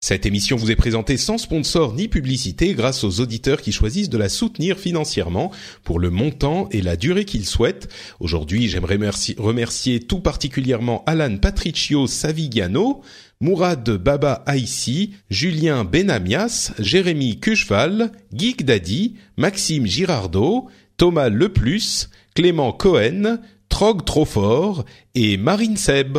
Cette émission vous est présentée sans sponsor ni publicité grâce aux auditeurs qui choisissent de la soutenir financièrement pour le montant et la durée qu'ils souhaitent. Aujourd'hui, j'aimerais remercier tout particulièrement Alan Patricio Savigiano, Mourad Baba Aïssi, Julien Benamias, Jérémy Cucheval, Geek Daddy, Maxime Girardot, Thomas Leplus, Clément Cohen, Trog Trofort et Marine Seb.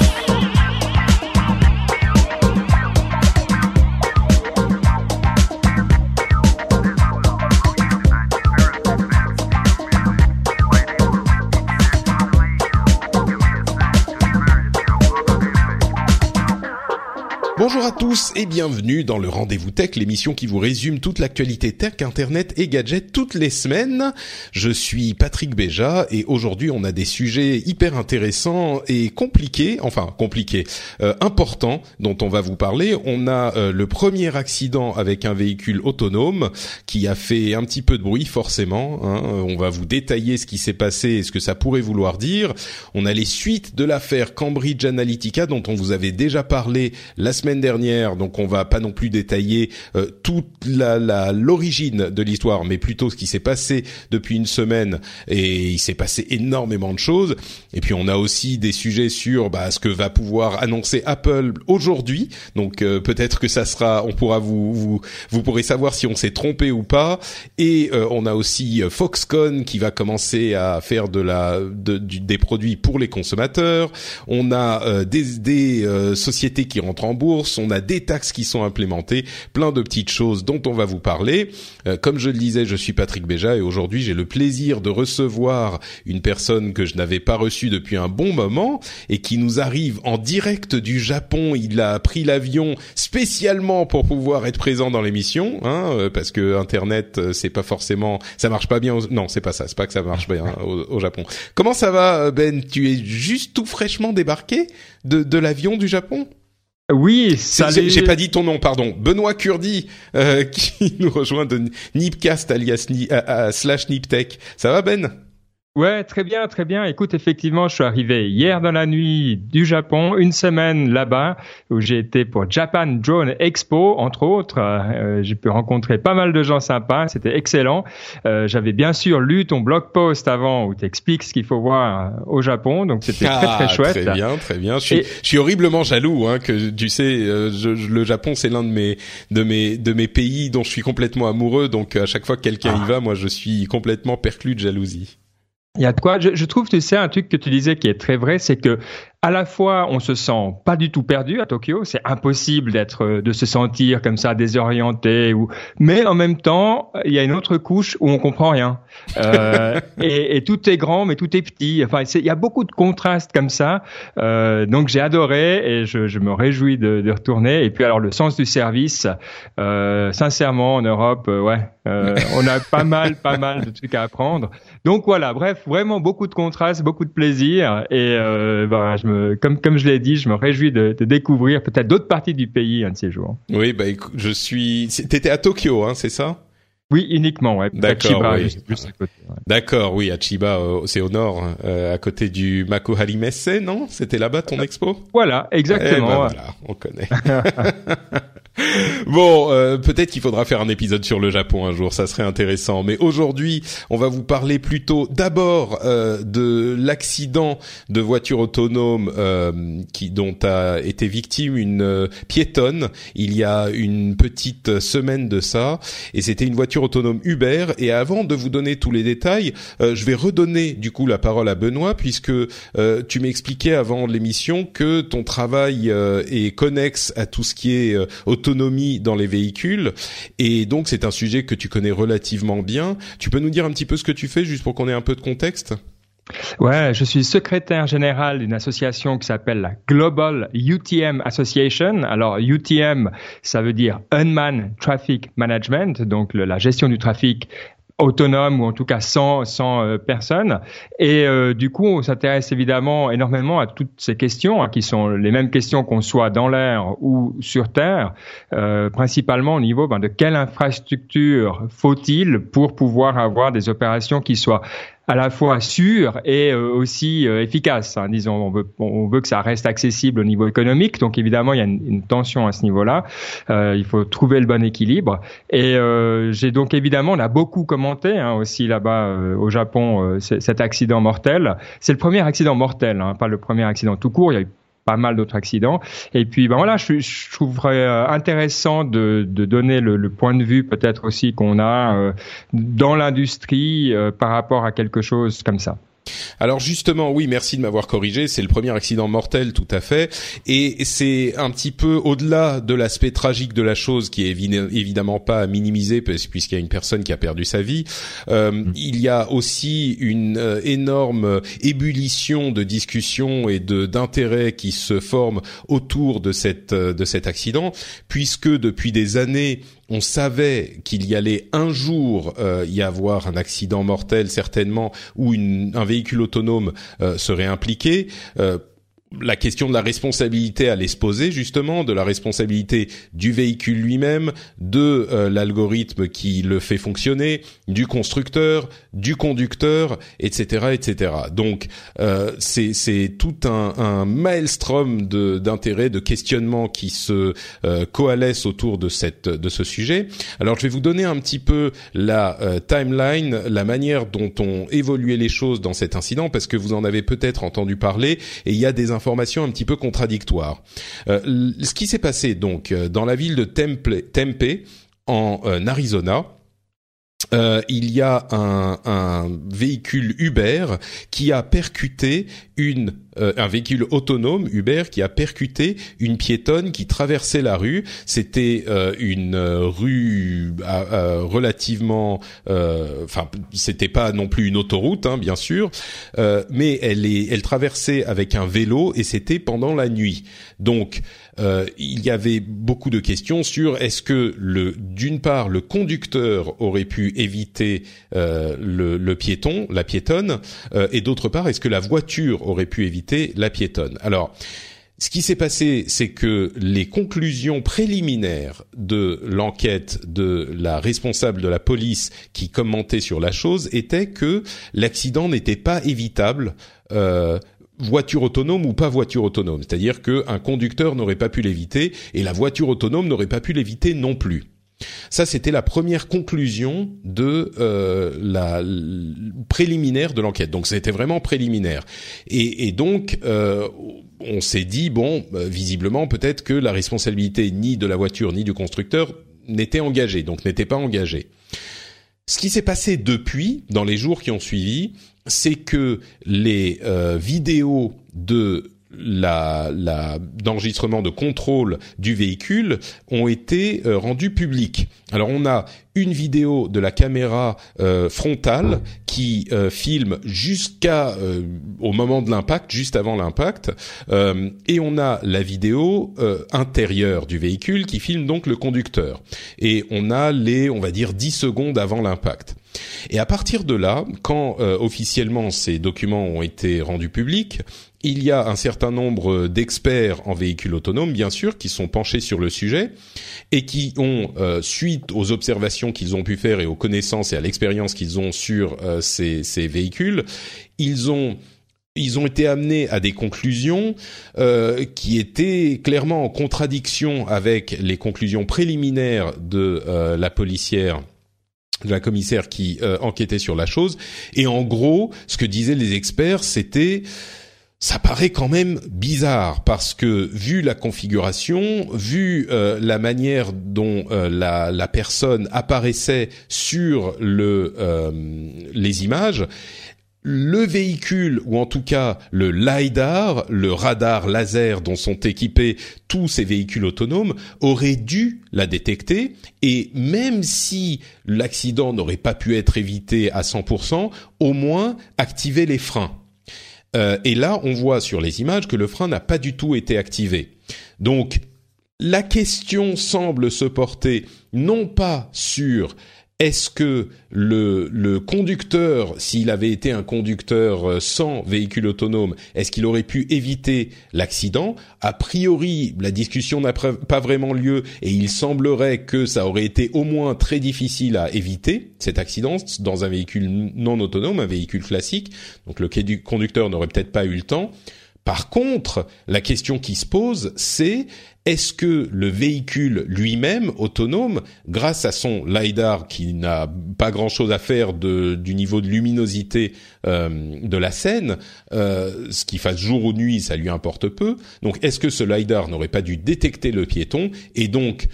Bonjour à tous et bienvenue dans le Rendez-vous Tech, l'émission qui vous résume toute l'actualité tech, internet et gadgets toutes les semaines. Je suis Patrick Béja et aujourd'hui on a des sujets hyper intéressants et compliqués, enfin compliqués, euh, importants dont on va vous parler. On a euh, le premier accident avec un véhicule autonome qui a fait un petit peu de bruit forcément. Hein. On va vous détailler ce qui s'est passé et ce que ça pourrait vouloir dire. On a les suites de l'affaire Cambridge Analytica dont on vous avait déjà parlé la semaine dernière, donc on va pas non plus détailler euh, toute la l'origine de l'histoire, mais plutôt ce qui s'est passé depuis une semaine. Et il s'est passé énormément de choses. Et puis on a aussi des sujets sur bah, ce que va pouvoir annoncer Apple aujourd'hui. Donc euh, peut-être que ça sera, on pourra vous vous vous pourrez savoir si on s'est trompé ou pas. Et euh, on a aussi Foxconn qui va commencer à faire de la de, des produits pour les consommateurs. On a des, des sociétés qui rentrent en bourse on a des taxes qui sont implémentées, plein de petites choses dont on va vous parler. Euh, comme je le disais, je suis Patrick Béja et aujourd'hui j'ai le plaisir de recevoir une personne que je n'avais pas reçue depuis un bon moment et qui nous arrive en direct du Japon. Il a pris l'avion spécialement pour pouvoir être présent dans l'émission, hein, euh, parce que Internet euh, c'est pas forcément, ça marche pas bien. Non, c'est pas ça, c'est pas que ça marche bien au, Japon. Comment ça va, Ben? Tu es juste tout fraîchement débarqué de l'avion du Japon? Oui, j'ai pas dit ton nom, pardon. Benoît Curdi euh, qui nous rejoint de Nipcast alias Ni, slash Niptech. Ça va Ben? Ouais, très bien, très bien. Écoute, effectivement, je suis arrivé hier dans la nuit du Japon, une semaine là-bas, où j'ai été pour Japan Drone Expo, entre autres. Euh, j'ai pu rencontrer pas mal de gens sympas, c'était excellent. Euh, J'avais bien sûr lu ton blog post avant où tu expliques ce qu'il faut voir euh, au Japon, donc c'était très très ah, chouette. Très bien, très bien. Je suis, je suis horriblement jaloux, hein, que tu sais, je, le Japon c'est l'un de mes de mes de mes pays dont je suis complètement amoureux, donc à chaque fois que quelqu'un y ah. va, moi je suis complètement perclus de jalousie. Il y a de quoi. Je, je, trouve, tu sais, un truc que tu disais qui est très vrai, c'est que à la fois, on se sent pas du tout perdu à Tokyo. C'est impossible d'être, euh, de se sentir comme ça désorienté. Ou, mais en même temps, il y a une autre couche où on comprend rien. Euh, et, et, tout est grand, mais tout est petit. Enfin, il y a beaucoup de contrastes comme ça. Euh, donc, j'ai adoré et je, je, me réjouis de, de, retourner. Et puis, alors, le sens du service, euh, sincèrement, en Europe, euh, ouais, euh, on a pas mal, pas mal de trucs à apprendre. Donc voilà, bref, vraiment beaucoup de contrastes, beaucoup de plaisir. Et euh, bah, je me comme comme je l'ai dit, je me réjouis de, de découvrir peut-être d'autres parties du pays un de ces jours. Oui, bah je suis. T'étais à Tokyo, hein, c'est ça? Oui, uniquement, ouais. D'accord, oui. D'accord, oui, à Chiba, euh, c'est au nord, euh, à côté du Makuhari Messe, non? C'était là-bas ton expo? Voilà, exactement. Eh ben voilà, on connaît. bon, euh, peut-être qu'il faudra faire un épisode sur le Japon un jour, ça serait intéressant. Mais aujourd'hui, on va vous parler plutôt d'abord euh, de l'accident de voiture autonome euh, qui dont a été victime une piétonne il y a une petite semaine de ça, et c'était une voiture autonome Uber. Et avant de vous donner tous les détails, je vais redonner du coup la parole à Benoît puisque tu m'expliquais avant l'émission que ton travail est connexe à tout ce qui est dans les véhicules. Et donc c'est un sujet que tu connais relativement bien. Tu peux nous dire un petit peu ce que tu fais, juste pour qu'on ait un peu de contexte? Ouais, je suis secrétaire général d'une association qui s'appelle la Global UTM Association. Alors UTM, ça veut dire Unmanned Traffic Management, donc la gestion du trafic autonome ou en tout cas sans, sans euh, personne. Et euh, du coup, on s'intéresse évidemment énormément à toutes ces questions, hein, qui sont les mêmes questions qu'on soit dans l'air ou sur Terre, euh, principalement au niveau ben, de quelle infrastructure faut-il pour pouvoir avoir des opérations qui soient à la fois sûr et euh, aussi euh, efficace. Hein. Disons, on veut, on veut que ça reste accessible au niveau économique, donc évidemment il y a une, une tension à ce niveau-là. Euh, il faut trouver le bon équilibre. Et euh, j'ai donc évidemment, on a beaucoup commenté hein, aussi là-bas au Japon cet accident mortel. C'est le premier accident mortel, hein, pas le premier accident tout court. Il y a pas mal d'autres accidents. Et puis, ben voilà, je, trouverais euh, intéressant de, de donner le, le, point de vue peut-être aussi qu'on a euh, dans l'industrie euh, par rapport à quelque chose comme ça. Alors justement, oui, merci de m'avoir corrigé. C'est le premier accident mortel, tout à fait, et c'est un petit peu au-delà de l'aspect tragique de la chose, qui est évidemment pas à minimiser, puisqu'il y a une personne qui a perdu sa vie. Euh, mm. Il y a aussi une euh, énorme ébullition de discussions et de d'intérêts qui se forment autour de cette euh, de cet accident, puisque depuis des années on savait qu'il y allait un jour euh, y avoir un accident mortel certainement où un véhicule autonome euh, serait impliqué. Euh, la question de la responsabilité allait se poser justement, de la responsabilité du véhicule lui-même, de euh, l'algorithme qui le fait fonctionner, du constructeur, du conducteur, etc., etc. Donc euh, c'est tout un, un maelstrom d'intérêts, de, questionnements qui se euh, coalescent autour de cette de ce sujet. Alors je vais vous donner un petit peu la euh, timeline, la manière dont ont évolué les choses dans cet incident, parce que vous en avez peut-être entendu parler et il y a des un petit peu contradictoires. Euh, ce qui s'est passé donc euh, dans la ville de Tempe, Tempe en euh, Arizona, euh, il y a un, un, véhicule Uber qui a percuté une euh, un véhicule autonome Uber qui a percuté une piétonne qui traversait la rue. C'était euh, une rue relativement, enfin c'était pas non plus une autoroute hein, bien sûr, mais elle est elle traversait avec un vélo et c'était pendant la nuit. Donc euh, il y avait beaucoup de questions sur est-ce que d'une part le conducteur aurait pu éviter euh, le, le, piéton, la piétonne, euh, et d'autre part est-ce que la voiture aurait pu éviter la piétonne? Alors ce qui s'est passé, c'est que les conclusions préliminaires de l'enquête de la responsable de la police qui commentait sur la chose étaient que l'accident n'était pas évitable euh, voiture autonome ou pas voiture autonome. C'est-à-dire qu'un conducteur n'aurait pas pu l'éviter et la voiture autonome n'aurait pas pu l'éviter non plus. Ça, c'était la première conclusion de euh, la préliminaire de l'enquête. Donc, c'était vraiment préliminaire. Et, et donc, euh, on s'est dit bon, euh, visiblement, peut-être que la responsabilité ni de la voiture ni du constructeur n'était engagée, donc n'était pas engagée. Ce qui s'est passé depuis, dans les jours qui ont suivi, c'est que les euh, vidéos de la, la d'enregistrement de contrôle du véhicule ont été euh, rendues publiques. Alors on a une vidéo de la caméra euh, frontale qui euh, filme jusqu'à euh, au moment de l'impact, juste avant l'impact, et on a la vidéo intérieure du véhicule qui filme donc le conducteur. Et on a les, on va dire, 10 secondes avant l'impact. Et à partir de là, quand officiellement ces documents ont été rendus publics, il y a un certain nombre d'experts en véhicules autonomes, bien sûr, qui sont penchés sur le sujet et qui ont, euh, suite aux observations qu'ils ont pu faire et aux connaissances et à l'expérience qu'ils ont sur euh, ces, ces, véhicules, ils ont ils ont été amenés à des conclusions euh, qui étaient clairement en contradiction avec les conclusions préliminaires de euh, la policière de la commissaire qui enquêtait sur la chose. Et en gros, ce que disaient les experts, c'était ça paraît quand même bizarre parce que vu la configuration, vu euh, la manière dont euh, la, personne apparaissait sur euh, les images, le véhicule, ou en tout cas le LiDAR, le radar laser dont sont équipés tous ces véhicules autonomes, aurait dû la détecter, et même si l'accident n'aurait pas pu être évité à 100%, au moins activer les freins. Euh, et là, on voit sur les images que le frein n'a pas du tout été activé. Donc, la question semble se porter non pas sur est-ce que le, conducteur, s'il avait été un conducteur euh, sans véhicule autonome, est-ce qu'il aurait pu éviter l'accident? A priori, la discussion n'a pas vraiment lieu et il semblerait que ça aurait été au moins très difficile à éviter cet accident dans un véhicule non autonome, un véhicule classique. Donc le conducteur n'aurait peut-être pas eu le temps. Par contre, la question qui se pose, c'est est-ce que le véhicule lui-même autonome, grâce à son lidar qui n'a pas grand-chose à faire du niveau de luminosité euh, de la scène, euh, ce qui fasse jour ou nuit, ça lui importe peu. Donc, est-ce que ce lidar n'aurait pas dû détecter le piéton et donc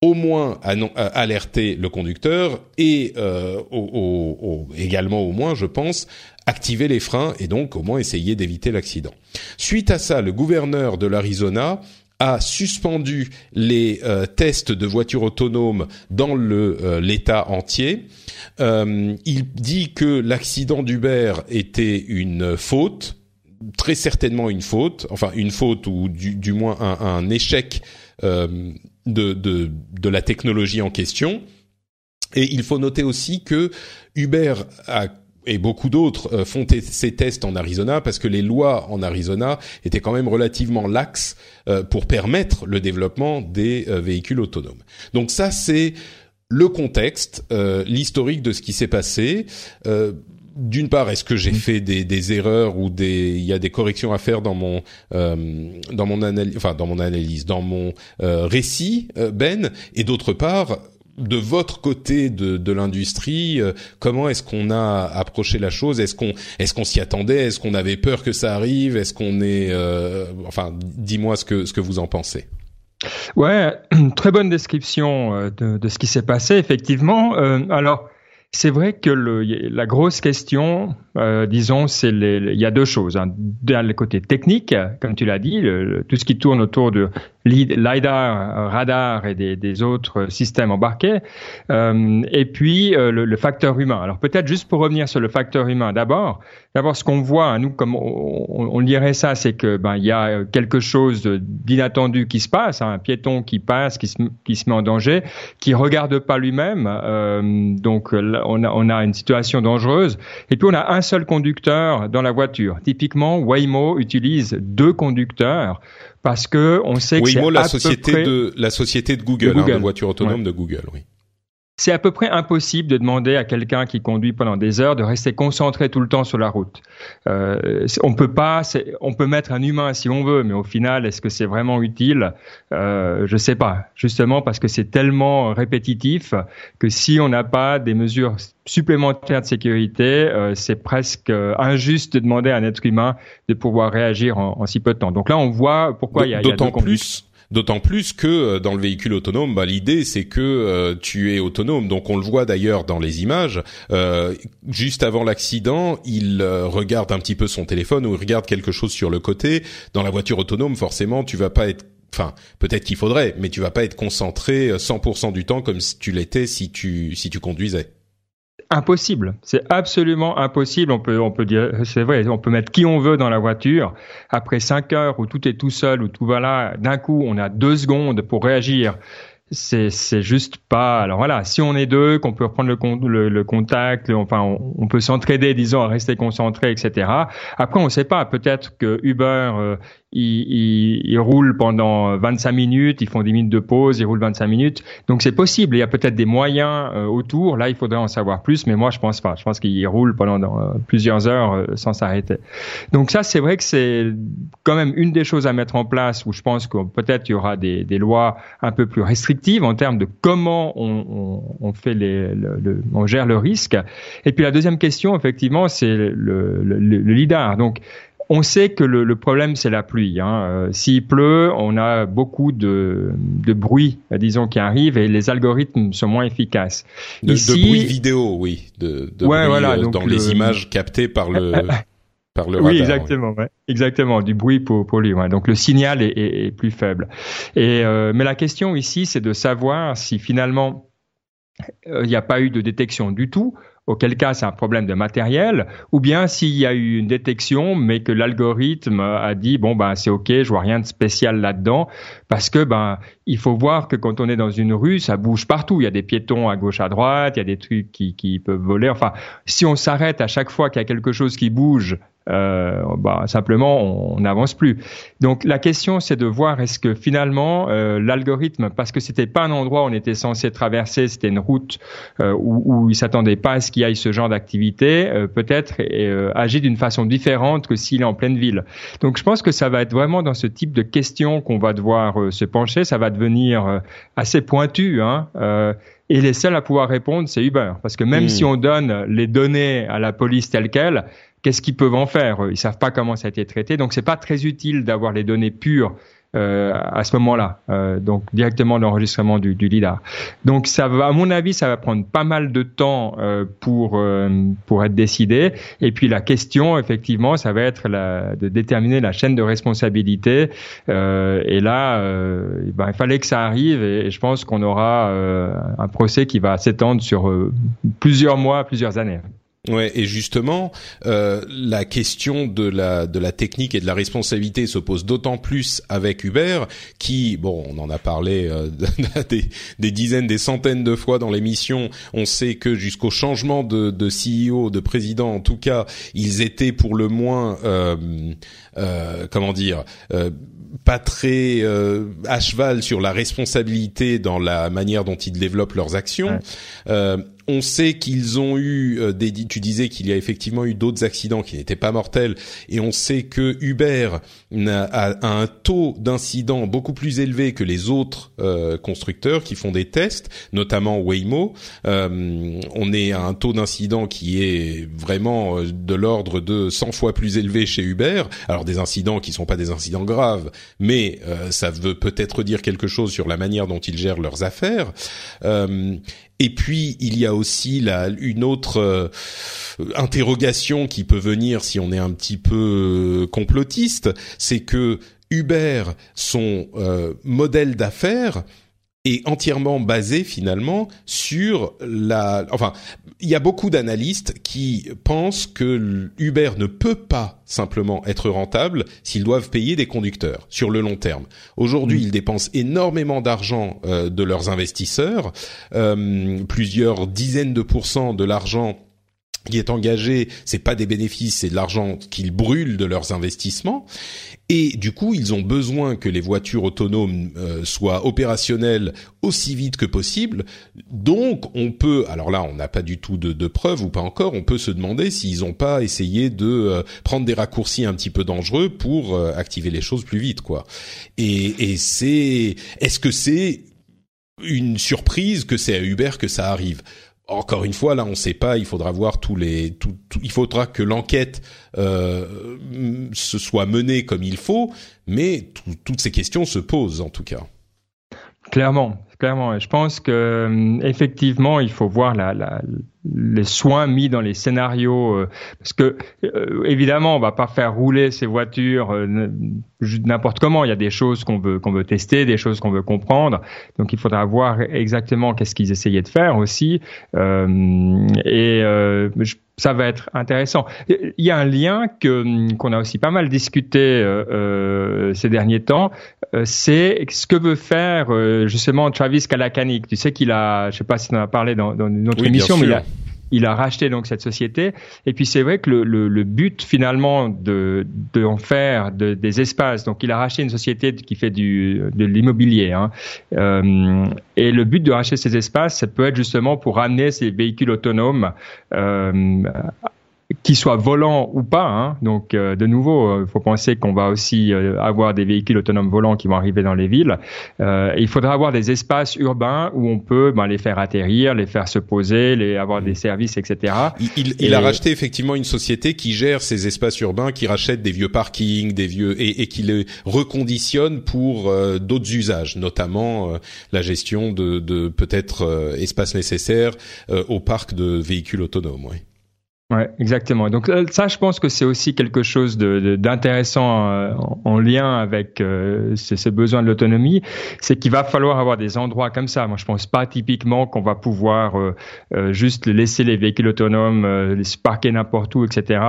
au moins alerter le conducteur et euh, également au moins, je pense, activer les freins et donc au moins essayer d'éviter l'accident. Suite à ça, le gouverneur de l'Arizona a suspendu les euh, tests de voitures autonomes dans euh, l'État entier. Euh, il dit que l'accident d'Uber était une faute, très certainement une faute, enfin une faute ou du, moins un, échec de, de la technologie en question. Et il faut noter aussi que Uber a et beaucoup d'autres euh, font ces tests en Arizona parce que les lois en Arizona étaient quand même relativement laxes euh, pour permettre le développement des euh, véhicules autonomes. Donc ça, c'est le contexte, l'historique de ce qui s'est passé. d'une part, est-ce que j'ai mmh. fait des, des, erreurs ou des il y a des corrections à faire dans mon dans mon analyse, enfin dans mon analyse, dans mon récit, Ben, et d'autre part, de votre côté de, de l'industrie, euh, comment est-ce qu'on a approché la chose? Est-ce qu'on est-ce qu'on s'y attendait? Est-ce qu'on avait peur que ça arrive? Est-ce qu'on est, euh, enfin, dis-moi ce que ce que vous en pensez. Ouais, très bonne description euh, de, de ce qui s'est passé effectivement. alors. C'est vrai que le, la grosse question, euh, disons, c'est il y a deux choses. Hein. D'un le côté technique, comme tu l'as dit, tout ce qui tourne autour de LiDAR, radar et des, autres systèmes embarqués, euh, et puis euh, le, facteur humain. Alors peut-être juste pour revenir sur le facteur humain, d'abord, d'abord ce qu'on voit, hein, nous comme on, on, ça, c'est que ben il y a quelque chose d'inattendu qui se passe, hein, un piéton qui passe, qui se, qui se met en danger, qui regarde pas lui-même, euh, donc on a, on a une situation dangereuse, et puis on a un seul conducteur dans la voiture. Typiquement, Waymo utilise deux conducteurs parce que on sait que Waymo, la société de la société de Google, de, Hein, de voiture autonome de Google, oui c'est à peu près impossible de demander à quelqu'un qui conduit pendant des heures de rester concentré tout le temps sur la route. Euh, on peut pas, on peut mettre un humain si on veut, mais au final, est-ce que c'est vraiment utile? Euh, Je sais pas. Justement parce que c'est tellement répétitif que si on n'a pas des mesures supplémentaires de sécurité, euh, c'est presque injuste de demander à un être humain de pouvoir réagir en, si peu de temps. Donc là, on voit pourquoi il y a, d'autant plus D'autant plus que euh, dans le véhicule autonome, bah, l'idée c'est que euh, tu es autonome. Donc on le voit d'ailleurs dans les images. Euh, juste avant l'accident, il regarde un petit peu son téléphone ou il regarde quelque chose sur le côté. Dans la voiture autonome, forcément, tu vas pas être Enfin, peut-être qu'il faudrait, mais tu vas pas être concentré 100% du temps comme si tu l'étais si tu si tu conduisais impossible. C'est absolument impossible. On peut, on peut dire, c'est vrai, on peut mettre qui on veut dans la voiture. Après cinq heures où tout est tout seul, où tout va là, d'un coup, on a deux secondes pour réagir c'est c'est juste pas alors voilà si on est deux qu'on peut reprendre le, le, contact enfin on, peut s'entraider disons à rester concentré etc après on sait pas peut-être que Uber euh, ils, ils, roulent pendant 25 minutes, ils font 10 minutes de pause, ils roulent 25 minutes. Donc c'est possible. Il y a peut-être des moyens euh, autour. Là, il faudrait en savoir plus, mais moi je pense pas. Je pense qu'ils roulent pendant euh, plusieurs heures euh, sans s'arrêter. Donc ça, c'est vrai que c'est quand même une des choses à mettre en place où je pense que peut-être il y aura des, des, lois un peu plus restrictives en termes de comment on, on, on fait les, le, on gère le risque. Et puis la deuxième question, effectivement, c'est le, le, le lidar. Donc on sait que le, problème c'est la pluie. Hein. Euh, s'il pleut, on a beaucoup de, de bruit, disons, qui arrive et les algorithmes sont moins efficaces. De, Ici, de bruit vidéo, oui, de, de bruit, voilà, euh, dans les images captées par le. par le oui, exactement, ouais. exactement, du bruit pour, pour lui. Ouais. Donc le signal est, est, plus faible. Et euh, mais la question ici, c'est de savoir si finalement il n'y a pas eu de détection du tout auquel cas c'est un problème de matériel, ou bien s'il y a eu une détection, mais que l'algorithme a dit bon ben c'est ok, je vois rien de spécial là-dedans, parce que ben il faut voir que quand on est dans une rue, ça bouge partout. Il y a des piétons à gauche, à droite, il y a des trucs qui, qui peuvent voler. Enfin, si on s'arrête à chaque fois qu'il y a quelque chose qui bouge euh, bah, simplement on n'avance plus. Donc la question c'est de voir est-ce que finalement euh, l'algorithme, parce que c'était pas un endroit où on était censé traverser, c'était une route euh, où, où il s'attendait pas à ce qu'il y ait ce genre d'activité, euh, peut-être euh, agit d'une façon différente que s'il est en pleine ville. Donc je pense que ça va être vraiment dans ce type de questions qu'on va devoir se pencher. Ça va devenir assez pointu. Hein, et les seuls à pouvoir répondre, c'est Uber. Parce que même hmm. si on donne les données à la police telles quelles, qu'est-ce qu'ils peuvent en faire? Ils savent pas comment ça a été traité, donc c'est pas très utile d'avoir les données pures euh, à ce moment-là, euh, donc directement l'enregistrement du, du, lidar. Donc ça va, à mon avis, ça va prendre pas mal de temps euh, pour euh, pour être décidé. Et puis la question, effectivement, ça va être la, de déterminer la chaîne de responsabilité. Euh, et là, ben, il fallait que ça arrive, et, et je pense qu'on aura un procès qui va s'étendre sur plusieurs mois, plusieurs années. Ouais, et justement, euh, la question de la de la technique et de la responsabilité se pose d'autant plus avec Uber, qui, bon, on en a parlé euh, des, des, dizaines, des centaines de fois dans l'émission. On sait que jusqu'au changement de, de CEO, de président, en tout cas, ils étaient pour le moins, euh, euh comment dire euh, pas très euh, à cheval sur la responsabilité dans la manière dont ils développent leurs actions. Euh, on sait qu'ils ont eu euh, des. Tu disais qu'il y a effectivement eu d'autres accidents qui n'étaient pas mortels, et on sait que Uber a, un taux d'incidents beaucoup plus élevé que les autres euh, constructeurs qui font des tests, notamment Waymo. Euh, on est à un taux d'incident qui est vraiment de l'ordre de 100 fois plus élevé chez Uber. Alors des incidents qui sont pas des incidents graves, mais ça veut peut-être dire quelque chose sur la manière dont ils gèrent leurs affaires. Et puis il y a aussi là une autre euh, interrogation qui peut venir si on est un petit peu euh, complotiste, c'est que Uber, son euh, modèle d'affaires, est entièrement basé finalement sur la. Enfin, il y a beaucoup d'analystes qui pensent que Uber ne peut pas simplement être rentable s'ils doivent payer des conducteurs sur le long terme. Aujourd'hui, mm. ils dépensent énormément d'argent euh, de leurs investisseurs, euh, plusieurs dizaines de pourcents de l'argent qui est engagé, c'est pas des bénéfices, c'est de l'argent qu'ils brûlent de leurs investissements. Et du coup, ils ont besoin que les voitures autonomes euh, soient opérationnelles aussi vite que possible. Donc, on peut, alors là, on n'a pas du tout de, de, preuves ou pas encore, on peut se demander s'ils n'ont pas essayé de euh, prendre des raccourcis un petit peu dangereux pour euh, activer les choses plus vite, quoi. Et, et c'est, est-ce que c'est une surprise que c'est à Uber que ça arrive? Encore une fois, là, on ne sait pas. Il faudra voir tous les. Tout, il faudra que l'enquête euh, se soit menée comme il faut, mais toutes ces questions se posent en tout cas. Clairement, clairement. Je pense que euh, effectivement, il faut voir la, la, les soins mis dans les scénarios, euh, parce que euh, évidemment, on va pas faire rouler ces voitures n'importe comment. Il y a des choses qu'on veut qu'on veut tester, des choses qu'on veut comprendre. Donc, il faudra voir exactement qu'est-ce qu'ils essayaient de faire aussi. et je ça va être intéressant. Il y a un lien que qu'on a aussi pas mal discuté euh, euh ces derniers temps. Euh, c'est ce que veut faire euh, justement Travis Kalakanik. Tu sais qu'il a, je sais pas si on en a parlé dans, dans une autre émission, mais il a, il a racheté donc cette société. Et puis c'est vrai que le, but finalement de, faire de, des espaces. Donc il a racheté une société qui fait du de l'immobilier. Hein. Euh, et le but de racheter ces espaces, ça peut être justement pour ramener ces véhicules autonomes. Euh, qu'ils soient volants ou pas. Hein. Donc, euh, de nouveau, il faut penser qu'on va aussi avoir des véhicules autonomes volants qui vont arriver dans les villes. il faudra avoir des espaces urbains où on peut ben, les faire atterrir, les faire se poser, les avoir des services, etc. Il, il, a racheté effectivement une société qui gère ces espaces urbains, qui rachète des vieux parkings, des vieux et, et qui les reconditionne pour d'autres usages, notamment la gestion de, de peut-être espaces nécessaires au parc de véhicules autonomes. Ouais. Ouais, exactement. Donc euh, ça, je pense que c'est aussi quelque chose d'intéressant de, euh, en, lien avec euh, ce, besoin de l'autonomie, c'est qu'il va falloir avoir des endroits comme ça. Moi, je pense pas typiquement qu'on va pouvoir juste laisser les véhicules autonomes les parquer n'importe où, etc.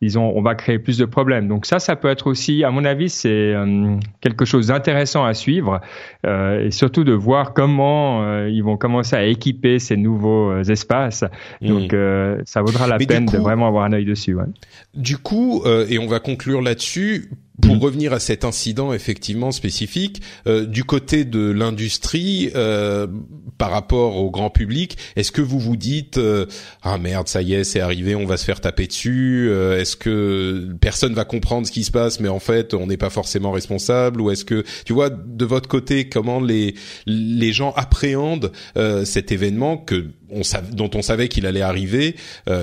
disons, on va créer plus de problèmes. Donc ça, ça peut être aussi, à mon avis, c'est quelque chose d'intéressant à suivre et surtout de voir comment ils vont commencer à équiper ces nouveaux espaces. Mmh. Donc ça vaudra la peine de vraiment avoir un œil dessus. Ouais. Du coup, euh, et on va conclure là-dessus, pour revenir à cet incident effectivement spécifique, euh, du côté de l'industrie, euh, par rapport au grand public, est-ce que vous vous dites euh, ah merde ça y est c'est arrivé, on va se faire taper dessus euh, Est-ce que personne va comprendre ce qui se passe, mais en fait on n'est pas forcément responsable Ou est-ce que tu vois de votre côté comment les les gens appréhendent euh, cet événement que on dont on savait qu'il allait arriver,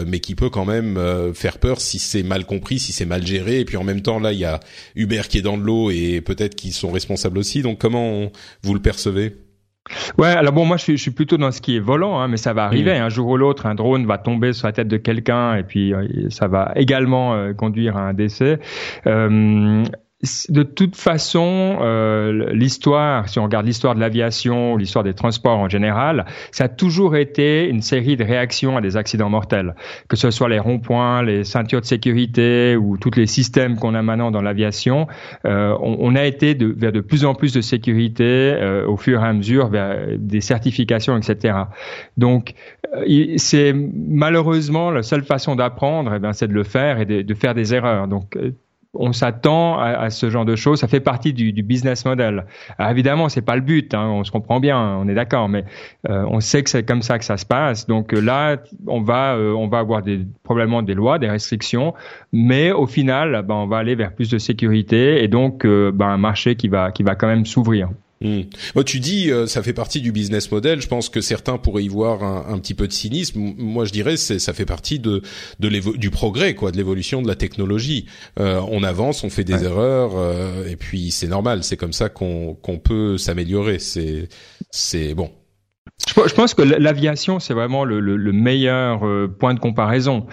mais qui peut quand même faire peur si c'est mal compris, si c'est mal géré. Et puis en même temps là il y a Uber qui est dans l'eau et peut-être qu'ils sont responsables aussi. Donc comment vous le percevez? Ouais, alors bon, moi je suis, plutôt dans ce qui est volant, hein, mais ça va arriver. Mm. Un jour ou l'autre, un drone va tomber sur la tête de quelqu'un et puis euh, ça va également euh, conduire à un décès. Euh, de toute façon, euh, l'histoire, si on regarde l'histoire de l'aviation, l'histoire des transports en général, ça a toujours été une série de réactions à des accidents mortels, que ce soit les ronds-points, les ceintures de sécurité ou tous les systèmes qu'on a maintenant dans l'aviation. Euh, on, a été vers de plus en plus de sécurité euh, au fur et à mesure, vers des certifications, etc. Donc, euh, c'est malheureusement la seule façon d'apprendre, eh c'est de le faire et de, de faire des erreurs. Donc euh, on s'attend à, ce genre de choses. Ça fait partie du, business model. Alors évidemment, c'est pas le but. Hein, on se comprend bien, on est d'accord, mais euh, on sait que c'est comme ça que ça se passe. Donc euh, là, on va, euh, on va avoir des, probablement des lois, des restrictions, mais au final, ben, on va aller vers plus de sécurité et donc ben, un marché qui va, qui va quand même s'ouvrir. Hmm. tu dis, euh, ça fait partie du business model. Je pense que certains pourraient y voir un, un petit peu de cynisme. Moi, je dirais, c'est ça fait partie de, de du progrès, quoi, de l'évolution de la technologie. Euh, on avance, on fait des erreurs, euh, et puis c'est normal. C'est comme ça qu'on qu'on peut s'améliorer. C'est c'est bon. Je pense que l'aviation, c'est vraiment le, le, le meilleur euh, point de comparaison.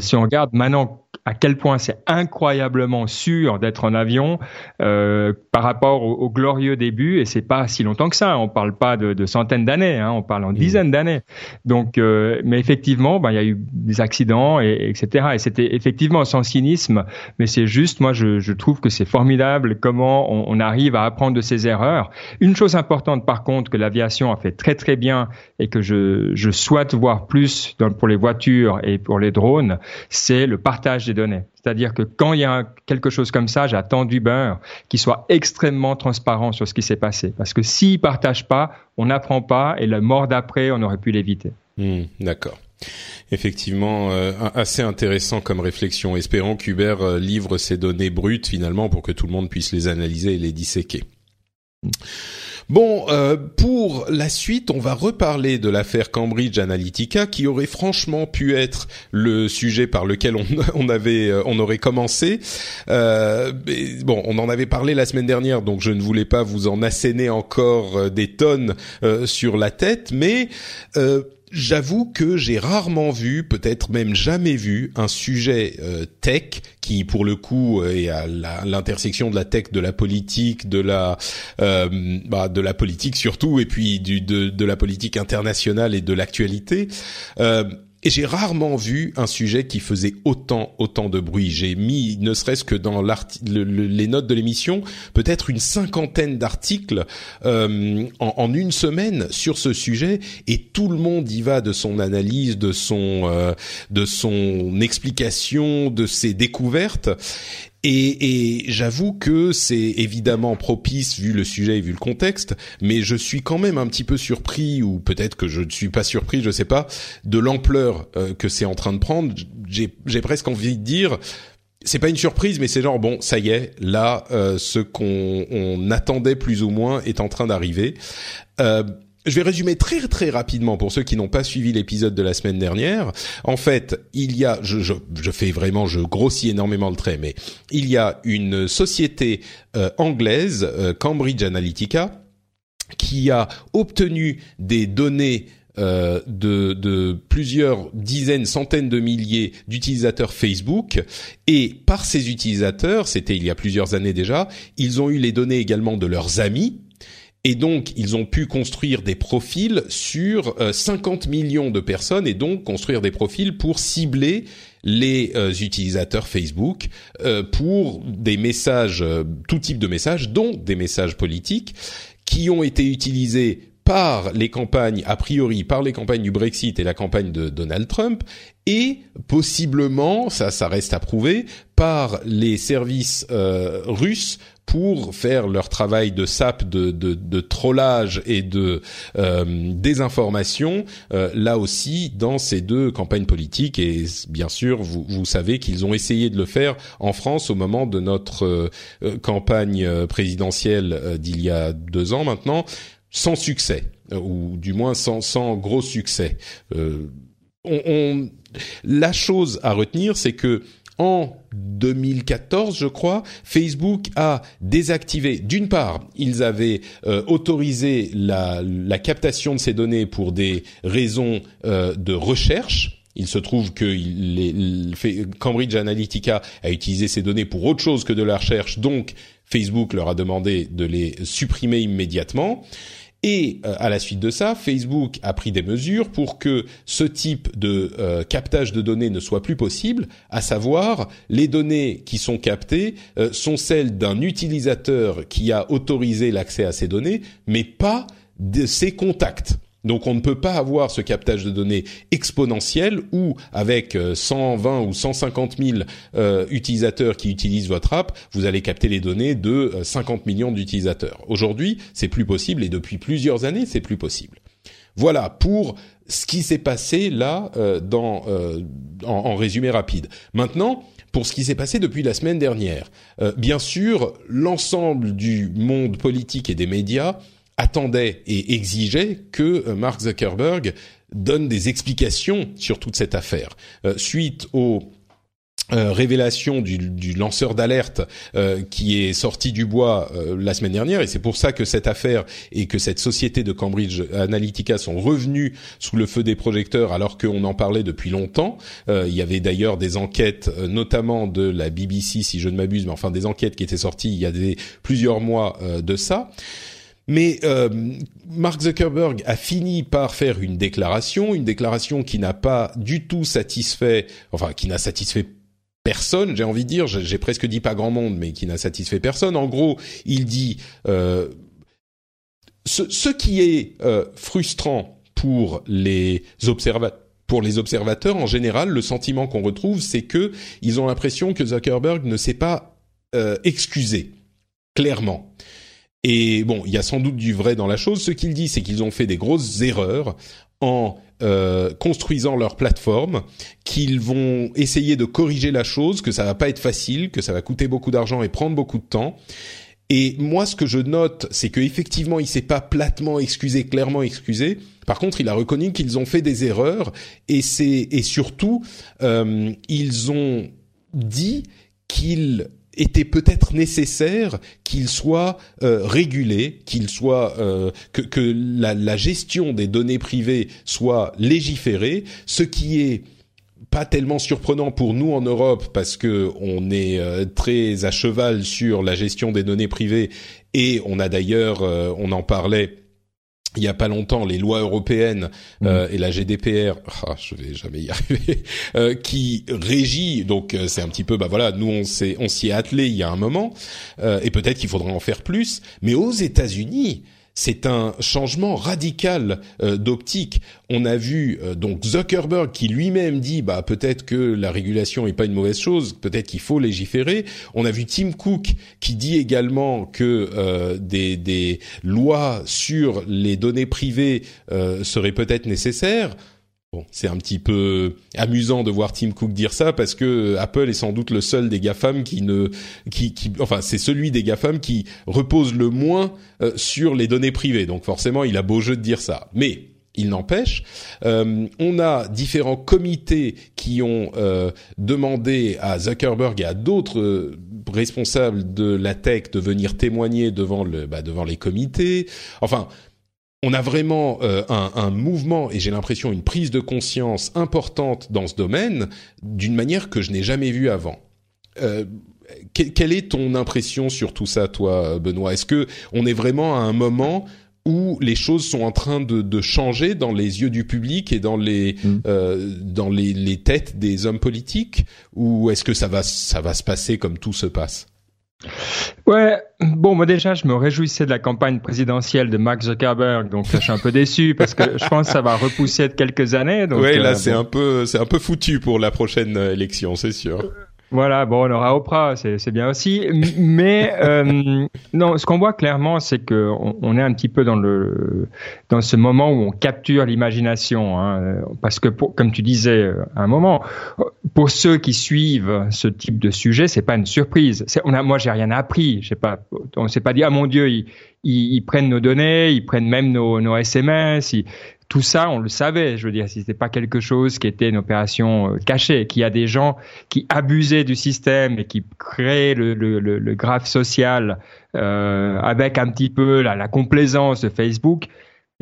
si on regarde maintenant à quel point c'est incroyablement sûr d'être en avion euh, par rapport au, glorieux début et c'est pas si longtemps que ça. On parle pas de, de centaines d'années hein, on parle en mmh. dizaines d'années. Donc euh, mais effectivement ben il y a eu des accidents et, etc et c'était effectivement sans cynisme mais c'est juste moi je, je trouve que c'est formidable comment on, on, arrive à apprendre de ses erreurs. Une chose importante par contre que l'aviation a fait très très bien et que je, je souhaite voir plus dans, pour les voitures et pour les drones c'est le partage données. C'est-à-dire que quand il y a quelque chose comme ça, j'attends du beurre qui soit extrêmement transparent sur ce qui s'est passé. Parce que s'ils partagent pas, on n'apprend pas et la mort d'après, on aurait pu l'éviter. Hmm, d'accord. Effectivement, euh, assez intéressant comme réflexion. Espérons qu'Uber euh, livre ces données brutes finalement pour que tout le monde puisse les analyser et les disséquer. Bon, euh, pour la suite, on va reparler de l'affaire Cambridge Analytica, qui aurait franchement pu être le sujet par lequel on, avait, euh, on aurait commencé. Euh, bon, on en avait parlé la semaine dernière, donc je ne voulais pas vous en asséner encore euh, des tonnes sur la tête, mais J'avoue que j'ai rarement vu, peut-être même jamais vu, un sujet euh, tech qui, pour le coup, est à l'intersection de la tech, de la politique, de la euh, bah, de la politique surtout, et puis du, de, de la politique internationale et de l'actualité. Euh, et j'ai rarement vu un sujet qui faisait autant autant de bruit. J'ai mis, ne serait-ce que dans les notes de l'émission, peut-être une cinquantaine d'articles euh, en, une semaine sur ce sujet, et tout le monde y va de son analyse, de son euh, de son explication, de ses découvertes. Et, et j'avoue que c'est évidemment propice vu le sujet et vu le contexte, mais je suis quand même un petit peu surpris, ou peut-être que je ne suis pas surpris, je sais pas, de l'ampleur euh, que c'est en train de prendre. J'ai presque envie de dire, c'est pas une surprise, mais c'est genre bon, ça y est, là, euh, ce qu'on on attendait plus ou moins est en train d'arriver. Euh, je vais résumer très très rapidement pour ceux qui n'ont pas suivi l'épisode de la semaine dernière. En fait, il y a, je, je, je, fais vraiment, je grossis énormément le trait, mais il y a une société euh, anglaise, euh, Cambridge Analytica, qui a obtenu des données euh, de, de, plusieurs dizaines, centaines de milliers d'utilisateurs Facebook. Et par ces utilisateurs, c'était il y a plusieurs années déjà, ils ont eu les données également de leurs amis, et donc, ils ont pu construire des profils sur 50 euh, millions de personnes et donc construire des profils pour cibler les euh, utilisateurs Facebook euh, pour des messages, tout type de messages, dont des messages politiques, qui ont été utilisés par les campagnes, a priori par les campagnes du Brexit et la campagne de Donald Trump, et possiblement, ça, ça reste à prouver, par les services russes pour faire leur travail de sap, de, de, de trollage et de euh, désinformation, euh, là aussi dans ces deux campagnes politiques. Et bien sûr, vous, vous savez qu'ils ont essayé de le faire en France au moment de notre euh, campagne présidentielle d'il y a deux ans maintenant, sans succès, ou du moins sans, sans gros succès. On, on, la chose à retenir, c'est que en 2014, je crois, Facebook a désactivé. D'une part, ils avaient euh, autorisé la, captation de ces données pour des raisons euh, de recherche. Il se trouve que Cambridge Analytica a utilisé ces données pour autre chose que de la recherche, donc Facebook leur a demandé de les supprimer immédiatement. Et euh, à la suite de ça, Facebook a pris des mesures pour que ce type de euh, captage de données ne soit plus possible, à savoir les données qui sont captées euh, sont celles d'un utilisateur qui a autorisé l'accès à ces données, mais pas de ses contacts. Donc on ne peut pas avoir ce captage de données exponentiel où avec 120 euh, ou 150 000 euh, utilisateurs qui utilisent votre app, vous allez capter les données de 50 euh, millions d'utilisateurs. Aujourd'hui, c'est plus possible et depuis plusieurs années, c'est plus possible. Voilà pour ce qui s'est passé là dans en, résumé rapide. Maintenant, pour ce qui s'est passé depuis la semaine dernière. bien sûr, l'ensemble du monde politique et des médias attendait et exigeait que euh, Mark Zuckerberg donne des explications sur toute cette affaire. Euh, suite aux euh, révélation du, du lanceur d'alerte qui est sorti du bois la semaine dernière et c'est pour ça que cette affaire et que cette société de Cambridge Analytica sont revenus sous le feu des projecteurs alors qu'on en parlait depuis longtemps. il y avait d'ailleurs des enquêtes, notamment de la BBC si je ne m'abuse, mais enfin des enquêtes qui étaient sorties il y a des, plusieurs mois de ça. Mais euh, Mark Zuckerberg a fini par faire une déclaration, une déclaration qui n'a pas du tout satisfait, enfin qui n'a satisfait personne, j'ai envie de dire, j'ai presque dit pas grand monde, mais qui n'a satisfait personne. En gros, il dit euh, ce, qui est euh, frustrant pour les observateurs pour les observateurs en général, le sentiment qu'on retrouve, c'est que ils ont l'impression que Zuckerberg ne s'est pas euh, excusé clairement. Et bon, il y a sans doute du vrai dans la chose. Ce qu'il dit, c'est qu'ils ont fait des grosses erreurs en euh, construisant leur plateforme, qu'ils vont essayer de corriger la chose, que ça va pas être facile, que ça va coûter beaucoup d'argent et prendre beaucoup de temps. Et moi, ce que je note, c'est qu'effectivement, il s'est pas platement excusé, clairement excusé. Par contre, il a reconnu qu'ils ont fait des erreurs et c'est et surtout, euh, ils ont dit qu'ils était peut-être nécessaire qu'il soit euh, régulé, qu'il soit euh, que, la, gestion des données privées soit légiférée, ce qui est pas tellement surprenant pour nous en Europe parce que on est euh, très à cheval sur la gestion des données privées et on a d'ailleurs on en parlait il y a pas longtemps les lois européennes mmh. euh, et la GDPR, ah, je vais jamais y arriver, euh, qui régit. Donc euh, c'est un petit peu, bah voilà, nous on s'est on s'y est attelé il y a un moment, et peut-être qu'il faudra en faire plus. Mais aux États-Unis, c'est un changement radical euh, d'optique. On a vu euh, donc Zuckerberg qui lui-même dit bah peut-être que la régulation est pas une mauvaise chose, peut-être qu'il faut légiférer. On a vu Tim Cook qui dit également que euh, des, des, lois sur les données privées seraient peut-être nécessaires. C'est un petit peu amusant de voir Tim Cook dire ça parce que Apple est sans doute le seul des GAFAM qui ne, qui, qui enfin, c'est celui des GAFAM qui repose le moins euh, sur les données privées. Donc forcément, il a beau jeu de dire ça. Mais il n'empêche, euh, on a différents comités qui ont euh, demandé à Zuckerberg et à d'autres responsables de la tech de venir témoigner devant le, bah, devant les comités. Enfin, on a vraiment euh, un, un, mouvement et j'ai l'impression une prise de conscience importante dans ce domaine d'une manière que je n'ai jamais vue avant. Euh, quelle est ton impression sur tout ça, toi, Benoît? Est-ce que on est vraiment à un moment où les choses sont en train de, de changer dans les yeux du public et dans les mm. euh, dans les, les, têtes des hommes politiques, ou est-ce que ça va ça va se passer comme tout se passe? Ouais, bon, moi déjà, je me réjouissais de la campagne présidentielle de Mark Zuckerberg, donc je suis un peu déçu parce que je pense que ça va repousser de quelques années. Donc, ouais, là, euh, c'est un peu, c'est un peu foutu pour la prochaine élection, c'est sûr. Voilà, bon, on aura Oprah, c'est bien aussi. Mais euh, non, ce qu'on voit clairement, c'est que on, est un petit peu dans le dans ce moment où on capture l'imagination, hein, parce que pour, comme tu disais euh, à un moment, pour ceux qui suivent ce type de sujet, c'est pas une surprise. On a, moi, j'ai rien appris. Je sais pas, on s'est pas dit ah mon Dieu, ils, ils, prennent nos données, ils prennent même nos, nos SMS. Ils, tout ça, on le savait. Je veux dire, si c'était pas quelque chose qui était une opération euh, cachée, qu'il y a des gens qui abusaient du système et qui créaient le, le, le, graphe social euh, avec un petit peu la, la complaisance de Facebook,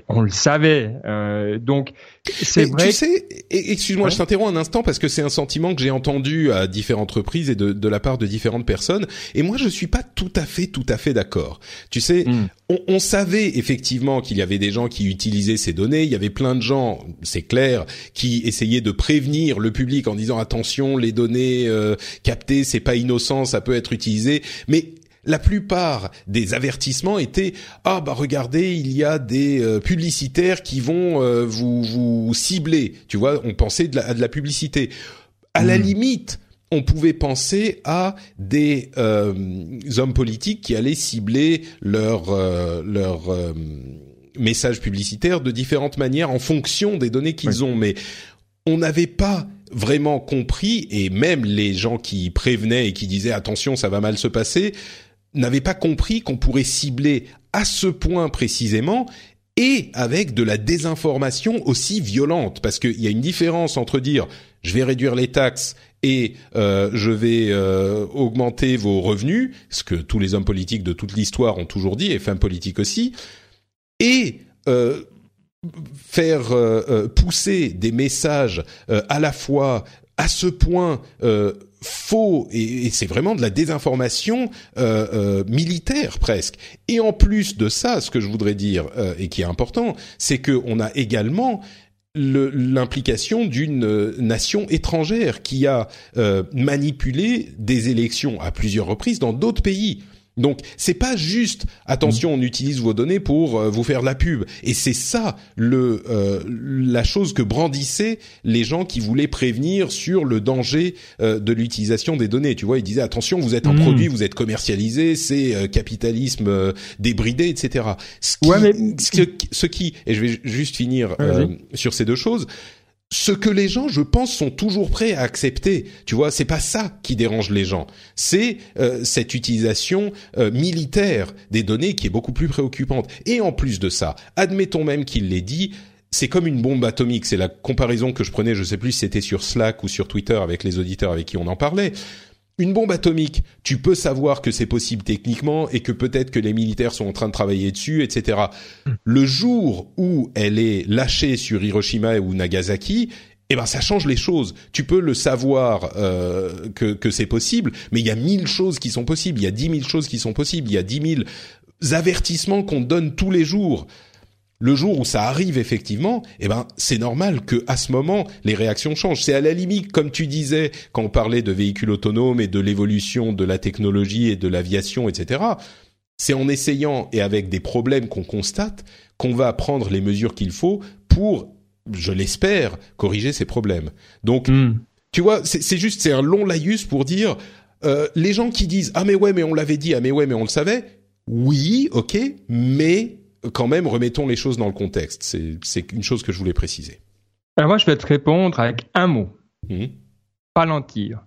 on le savait. Euh, donc c'est vrai. Tu sais, excuse-moi, je t'interromps un instant parce que c'est un sentiment que j'ai entendu à différentes reprises et de, de, la part de différentes personnes. Et moi, je suis pas tout à fait, tout à fait d'accord. Tu sais, hmm. on, on, savait effectivement qu'il y avait des gens qui utilisaient ces données. Il y avait plein de gens, c'est clair, qui essayaient de prévenir le public en disant attention, les données euh, captées, c'est pas innocent, ça peut être utilisé. Mais la plupart des avertissements étaient ah bah regardez il y a des euh, publicitaires qui vont euh, vous vous cibler tu vois on pensait de à de la publicité. À la hmm. limite on pouvait penser à des euh, hommes politiques qui allaient cibler leur leur message publicitaire de différentes manières en fonction des données qu'ils ont. Mais on n'avait pas vraiment compris et même les gens qui prévenaient et qui disaient attention ça va mal se passer n'avait pas compris qu'on pourrait cibler à ce point précisément et avec de la désinformation aussi violente, parce qu'il y a une différence entre dire je vais réduire les taxes et euh, je vais euh, augmenter vos revenus, ce que tous les hommes politiques de toute l'histoire ont toujours dit, et femmes politiques aussi, et euh, faire pousser des messages à la fois à ce point faux et, c'est vraiment de la désinformation euh, euh, militaire presque. Et en plus de ça, ce que je voudrais dire euh, et qui est important, c'est que on a également l'implication d'une nation étrangère qui a manipulé des élections à plusieurs reprises dans d'autres pays. Donc c'est pas juste attention on utilise vos données pour euh, vous faire de la pub et c'est ça le euh, la chose que brandissaient les gens qui voulaient prévenir sur le danger euh, de l'utilisation des données. Tu vois, ils disaient attention vous êtes un mmh. produit, vous êtes commercialisé, c'est capitalisme débridé, etc. Ce qui, ouais, mais... ce, qui et je vais juste finir sur ces deux choses ce que les gens, je pense, sont toujours prêts à accepter. Tu vois, c'est pas ça qui dérange les gens. C'est euh, cette utilisation euh, militaire des données qui est beaucoup plus préoccupante. Et en plus de ça, admettons même qu'il l'ait dit, c'est comme une bombe atomique. C'est la comparaison que je prenais, je sais plus si c'était sur Slack ou sur Twitter avec les auditeurs avec qui on en parlait une bombe atomique, tu peux savoir que c'est possible techniquement et que peut-être que les militaires sont en train de travailler dessus, etc. Hmm. Le jour où elle est lâchée sur Hiroshima ou Nagasaki, eh ben ça change les choses. Tu peux le savoir euh, que, que c'est possible, mais il y a mille choses qui sont possibles. Il y a dix mille choses qui sont possibles. Il y a dix mille avertissements qu'on donne tous les jours le jour où ça arrive effectivement, eh ben c'est normal que à ce moment les réactions changent. C'est à la limite, comme tu disais, quand on parlait de véhicules autonomes et de l'évolution de la technologie et de l'aviation, etc. c'est en essayant et avec des problèmes qu'on constate qu'on va prendre les mesures qu'il faut pour, je l'espère, corriger ces problèmes. Donc, hmm. tu vois, c'est juste, c'est un long laïus pour dire, euh, les gens qui disent ah mais ouais mais on l'avait dit ah mais ouais mais on le savait oui ok mais quand même remettons les choses dans le contexte c'est une chose que je voulais préciser alors moi je vais te répondre avec un mot mmh. Palantir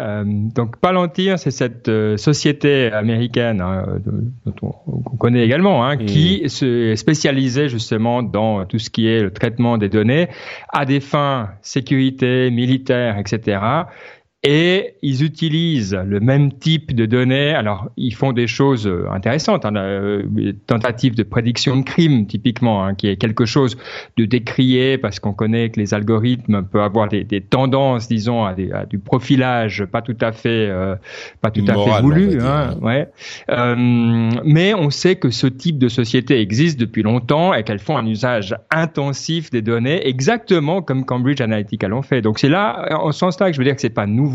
euh, donc Palantir, c'est cette euh, société américaine hein, dont on, connaît également, hein, qui mmh. se spécialisait justement dans tout ce qui est le traitement des données à des fins sécurité, militaire, etc et ils utilisent le même type de données. Alors, ils font des choses euh, intéressantes, hein, euh, tentatives de prédiction de crime, typiquement, hein, qui est quelque chose de décrié parce qu'on connaît que les algorithmes peuvent avoir des, des tendances, disons, à, des, à, du profilage pas tout à fait, euh, pas tout à fait voulu. Hein, ouais. Euh, mais on sait que ce type de société existe depuis longtemps et qu'elles font un usage intensif des données, exactement comme Cambridge Analytica l'ont fait. Donc c'est là, en ce sens-là, que je veux dire que c'est pas nouveau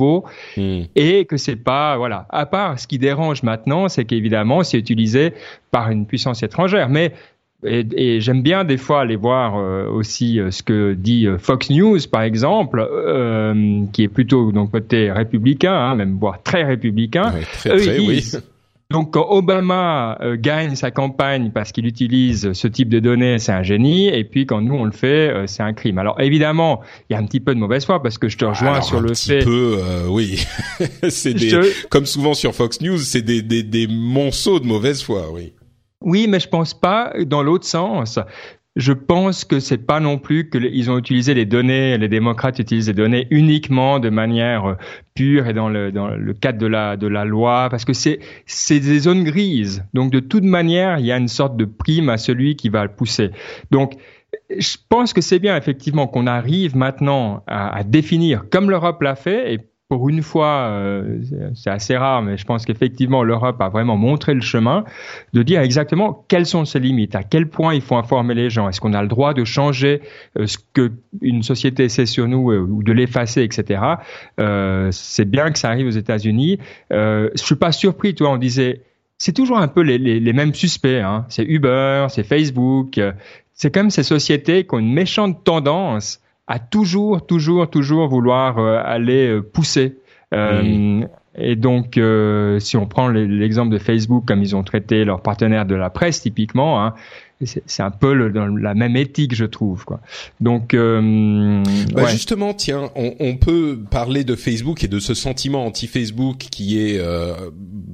Hmm. et que c'est pas voilà. À part ce qui dérange maintenant, c'est qu'évidemment c'est utilisé par une puissance étrangère, mais et, j'aime bien des fois aller voir euh, aussi euh, ce que dit euh, Fox News par exemple, qui est plutôt donc côté républicain, hein, même voire très républicain. très, très, oui. Donc quand Obama euh, gagne sa campagne parce qu'il utilise ce type de données, c'est un génie, et puis quand nous on le fait, euh, c'est un crime. Alors évidemment, il y a un petit peu de mauvaise foi parce que je te rejoins sur le fait. Un petit peu, euh, oui. c'est des, comme souvent sur Fox News, c'est des, des, des monceaux de mauvaise foi, oui. Oui, mais je pense pas dans l'autre sens. Je pense que c'est pas non plus que ils ont utilisé les données, les démocrates utilisent les données uniquement de manière euh, pure et dans le, cadre de la, loi, parce que c'est, c'est des zones grises. Donc de toute manière, il y a une sorte de prime à celui qui va le pousser. Donc je pense que c'est bien effectivement qu'on arrive maintenant à, à définir, comme l'Europe l'a fait, et une fois, euh, c'est assez rare, mais je pense qu'effectivement l'Europe a vraiment montré le chemin de dire exactement quelles sont ses limites, à quel point il faut informer les gens. Est-ce qu'on a le droit de changer euh, ce que une société sait sur nous euh, ou de l'effacer, etc. c'est bien que ça arrive aux États-Unis. je suis pas surpris, toi, on disait c'est toujours un peu les mêmes suspects. Hein. C'est Uber, c'est Facebook. C'est comme ces sociétés qui ont une méchante tendance à toujours, toujours, toujours vouloir euh, aller euh, pousser. Euh, et donc, si on prend l'exemple de Facebook, comme ils ont traité leurs partenaires de la presse, typiquement, hein, c'est un peu le, dans la même éthique, je trouve. Quoi. Donc, euh, bah justement, tiens, on, on, peut parler de Facebook et de ce sentiment anti-Facebook qui est euh,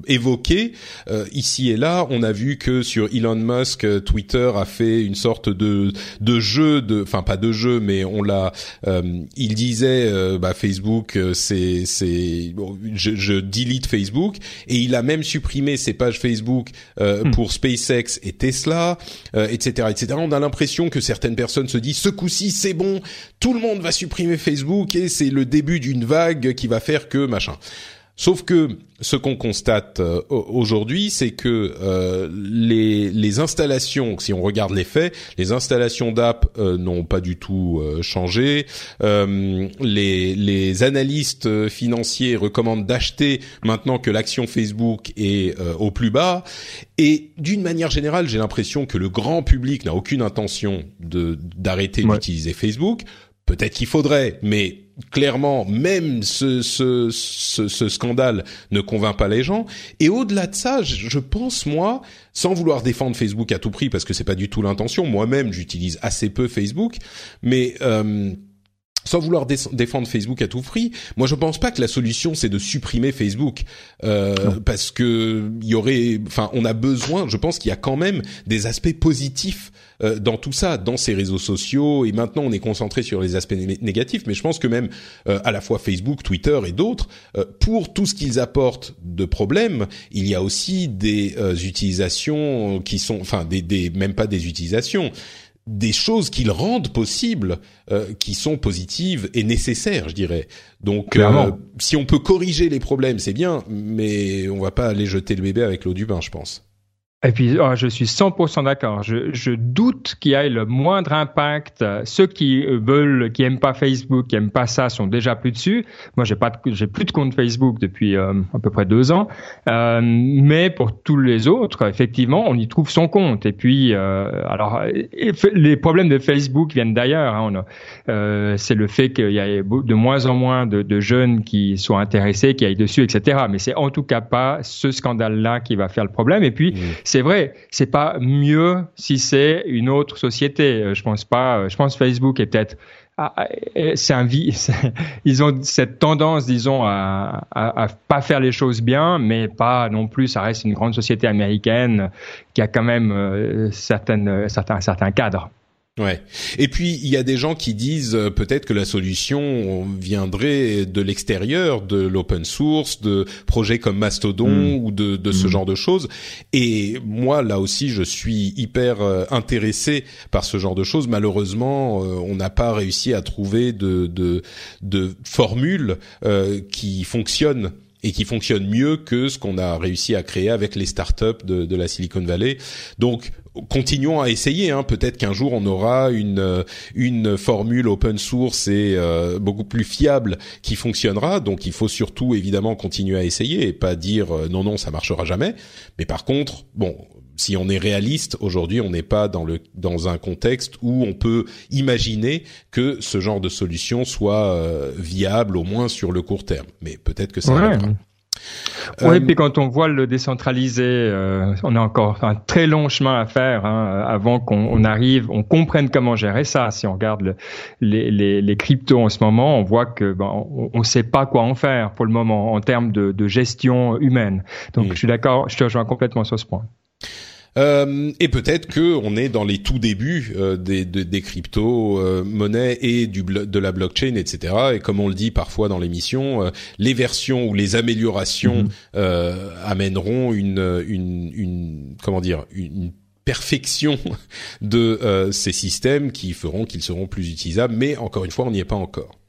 évoqué euh, ici et là. On a vu que sur Elon Musk, euh, Twitter a fait une sorte de de jeu, de, enfin pas de jeu, mais on l'a. Euh, il disait, bah, Facebook, c'est c'est, je, je delete Facebook, et il a même supprimé ses pages Facebook hmm. pour SpaceX et Tesla euh, etc. On a l'impression que certaines personnes se disent ce coup-ci c'est bon, tout le monde va supprimer Facebook et c'est le début d'une vague qui va faire que machin. Sauf que ce qu'on constate euh, aujourd'hui, c'est que euh, les, les, installations, si on regarde les faits, les installations d'app euh, n'ont pas du tout changé. les, les analystes financiers recommandent d'acheter maintenant que l'action Facebook est au plus bas. Et d'une manière générale, j'ai l'impression que le grand public n'a aucune intention de d'arrêter d'utiliser Facebook. Peut-être qu'il faudrait, mais clairement, même ce, ce, ce, ce, scandale ne convainc pas les gens. Et au-delà de ça, je, pense moi, sans vouloir défendre Facebook à tout prix, parce que c'est pas du tout l'intention. Moi-même, j'utilise assez peu Facebook, mais euh, sans vouloir défendre Facebook à tout prix, moi je pense pas que la solution c'est de supprimer Facebook. Euh, parce que il y aurait, enfin on a besoin, je pense qu'il y a quand même des aspects positifs euh, dans tout ça, dans ces réseaux sociaux. Et maintenant on est concentré sur les aspects négatifs, mais je pense que même euh, à la fois Facebook, Twitter et d'autres, euh, pour tout ce qu'ils apportent de problèmes, il y a aussi des utilisations qui sont, enfin des, des même pas des utilisations des choses qu'ils rendent possibles, euh, qui sont positives et nécessaires, je dirais. Donc, euh, si on peut corriger les problèmes, c'est bien, mais on va pas aller jeter le bébé avec l'eau du bain, je pense. Et puis, oh, je suis 100% d'accord. Je, je, doute qu'il y ait le moindre impact. Ceux qui veulent, qui aiment pas Facebook, qui aiment pas ça, sont déjà plus dessus. Moi, j'ai pas, j'ai plus de compte Facebook depuis euh, à peu près deux ans. Euh, mais pour tous les autres, effectivement, on y trouve son compte. Et puis, euh, alors, les problèmes de Facebook viennent d'ailleurs. Hein. Euh, c'est le fait qu'il y a de moins en moins de, de, jeunes qui sont intéressés, qui aillent dessus, etc. Mais c'est en tout cas pas ce scandale-là qui va faire le problème. Et puis, mmh c'est vrai, c'est pas mieux si c'est une autre société. Euh, je pense pas. Euh, je pense Facebook est peut-être ah, ah, c'est un ils ont cette tendance, disons, à, à, pas faire les choses bien, mais pas non plus. Ça reste une grande société américaine qui a quand même euh, certaines, certains, certains cadres. Ouais. Et puis il y a des gens qui disent euh, peut-être que la solution viendrait de l'extérieur, de l'open source, de projets comme Mastodon hmm. ou de, de ce hmm. genre de choses. Et moi là aussi je suis hyper euh, intéressé par ce genre de choses. Malheureusement, euh, on n'a pas réussi à trouver de de, de formules qui fonctionnent et qui fonctionnent mieux que ce qu'on a réussi à créer avec les startups de, de la Silicon Valley. Donc continuons à essayer. Hein. Peut-être qu'un jour on aura une euh, une formule open source et euh, beaucoup plus fiable qui fonctionnera. Donc il faut surtout évidemment continuer à essayer et pas dire euh, non non ça marchera jamais. Mais par contre, bon, si on est réaliste aujourd'hui, on n'est pas dans le dans un contexte où on peut imaginer que ce genre de solution soit viable au moins sur le court terme. Mais peut-être que ça arrivera. Oui, euh, puis quand on voit le décentralisé, euh, on a encore un très long chemin à faire hein, avant qu'on arrive, on comprenne comment gérer ça. Si on regarde les, les, les, cryptos en ce moment, on voit que ben, on ne sait pas quoi en faire pour le moment en termes de, de gestion humaine. Donc, je suis d'accord, je te rejoins complètement sur ce point. Euh, et peut-être que on est dans les tout débuts euh, des, des, des crypto euh, monnaies et du de la blockchain, etc. Et comme on le dit parfois dans l'émission, euh, les versions ou les améliorations mm-hmm. amèneront une, une, une comment dire une perfection de ces systèmes qui feront qu'ils seront plus utilisables. Mais encore une fois, on n'y est pas encore.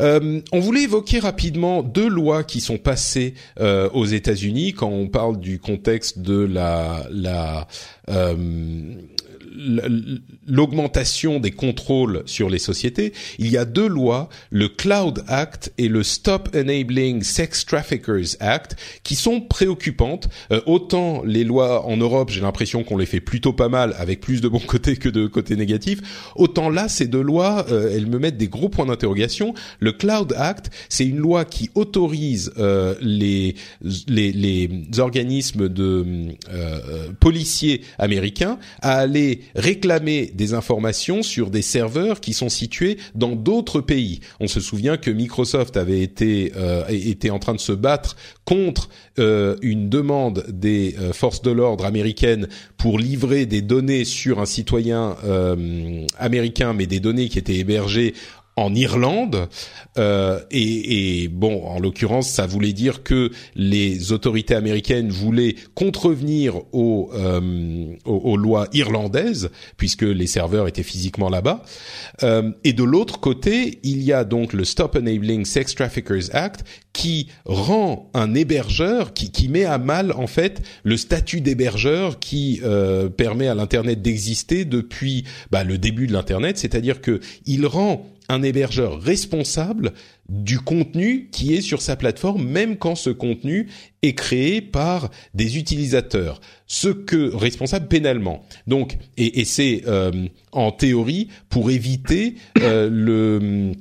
Euh, on voulait évoquer rapidement deux lois qui sont passées euh, aux États-Unis quand on parle du contexte de la, la euh, l'augmentation des contrôles sur les sociétés, il y a deux lois, le Cloud Act et le Stop Enabling Sex Traffickers Act, qui sont préoccupantes. Euh, autant les lois en Europe, j'ai l'impression qu'on les fait plutôt pas mal, avec plus de bons côtés que de côtés négatifs. Autant là, ces deux lois, euh, elles me mettent des gros points d'interrogation. Le Cloud Act, c'est une loi qui autorise euh, les, les, les organismes de policiers américains à aller réclamer des informations sur des serveurs qui sont situés dans d'autres pays. On se souvient que Microsoft avait été euh, était en train de se battre contre euh, une demande des euh, forces de l'ordre américaines pour livrer des données sur un citoyen américain, mais des données qui étaient hébergées en Irlande euh, et, et, bon en l'occurrence ça voulait dire que les autorités américaines voulaient contrevenir aux, euh, aux, lois irlandaises puisque les serveurs étaient physiquement là-bas. Euh, et de l'autre côté il y a donc le Stop Enabling Sex Traffickers Act qui rend un hébergeur qui, qui met à mal en fait le statut d'hébergeur qui euh, permet à l'internet d'exister depuis bah, le début de l'internet. C'est-à-dire que il rend un hébergeur responsable du contenu qui est sur sa plateforme, même quand ce contenu est créé par des utilisateurs, ce que responsable pénalement. Donc, et, et c'est euh, en théorie pour éviter euh, le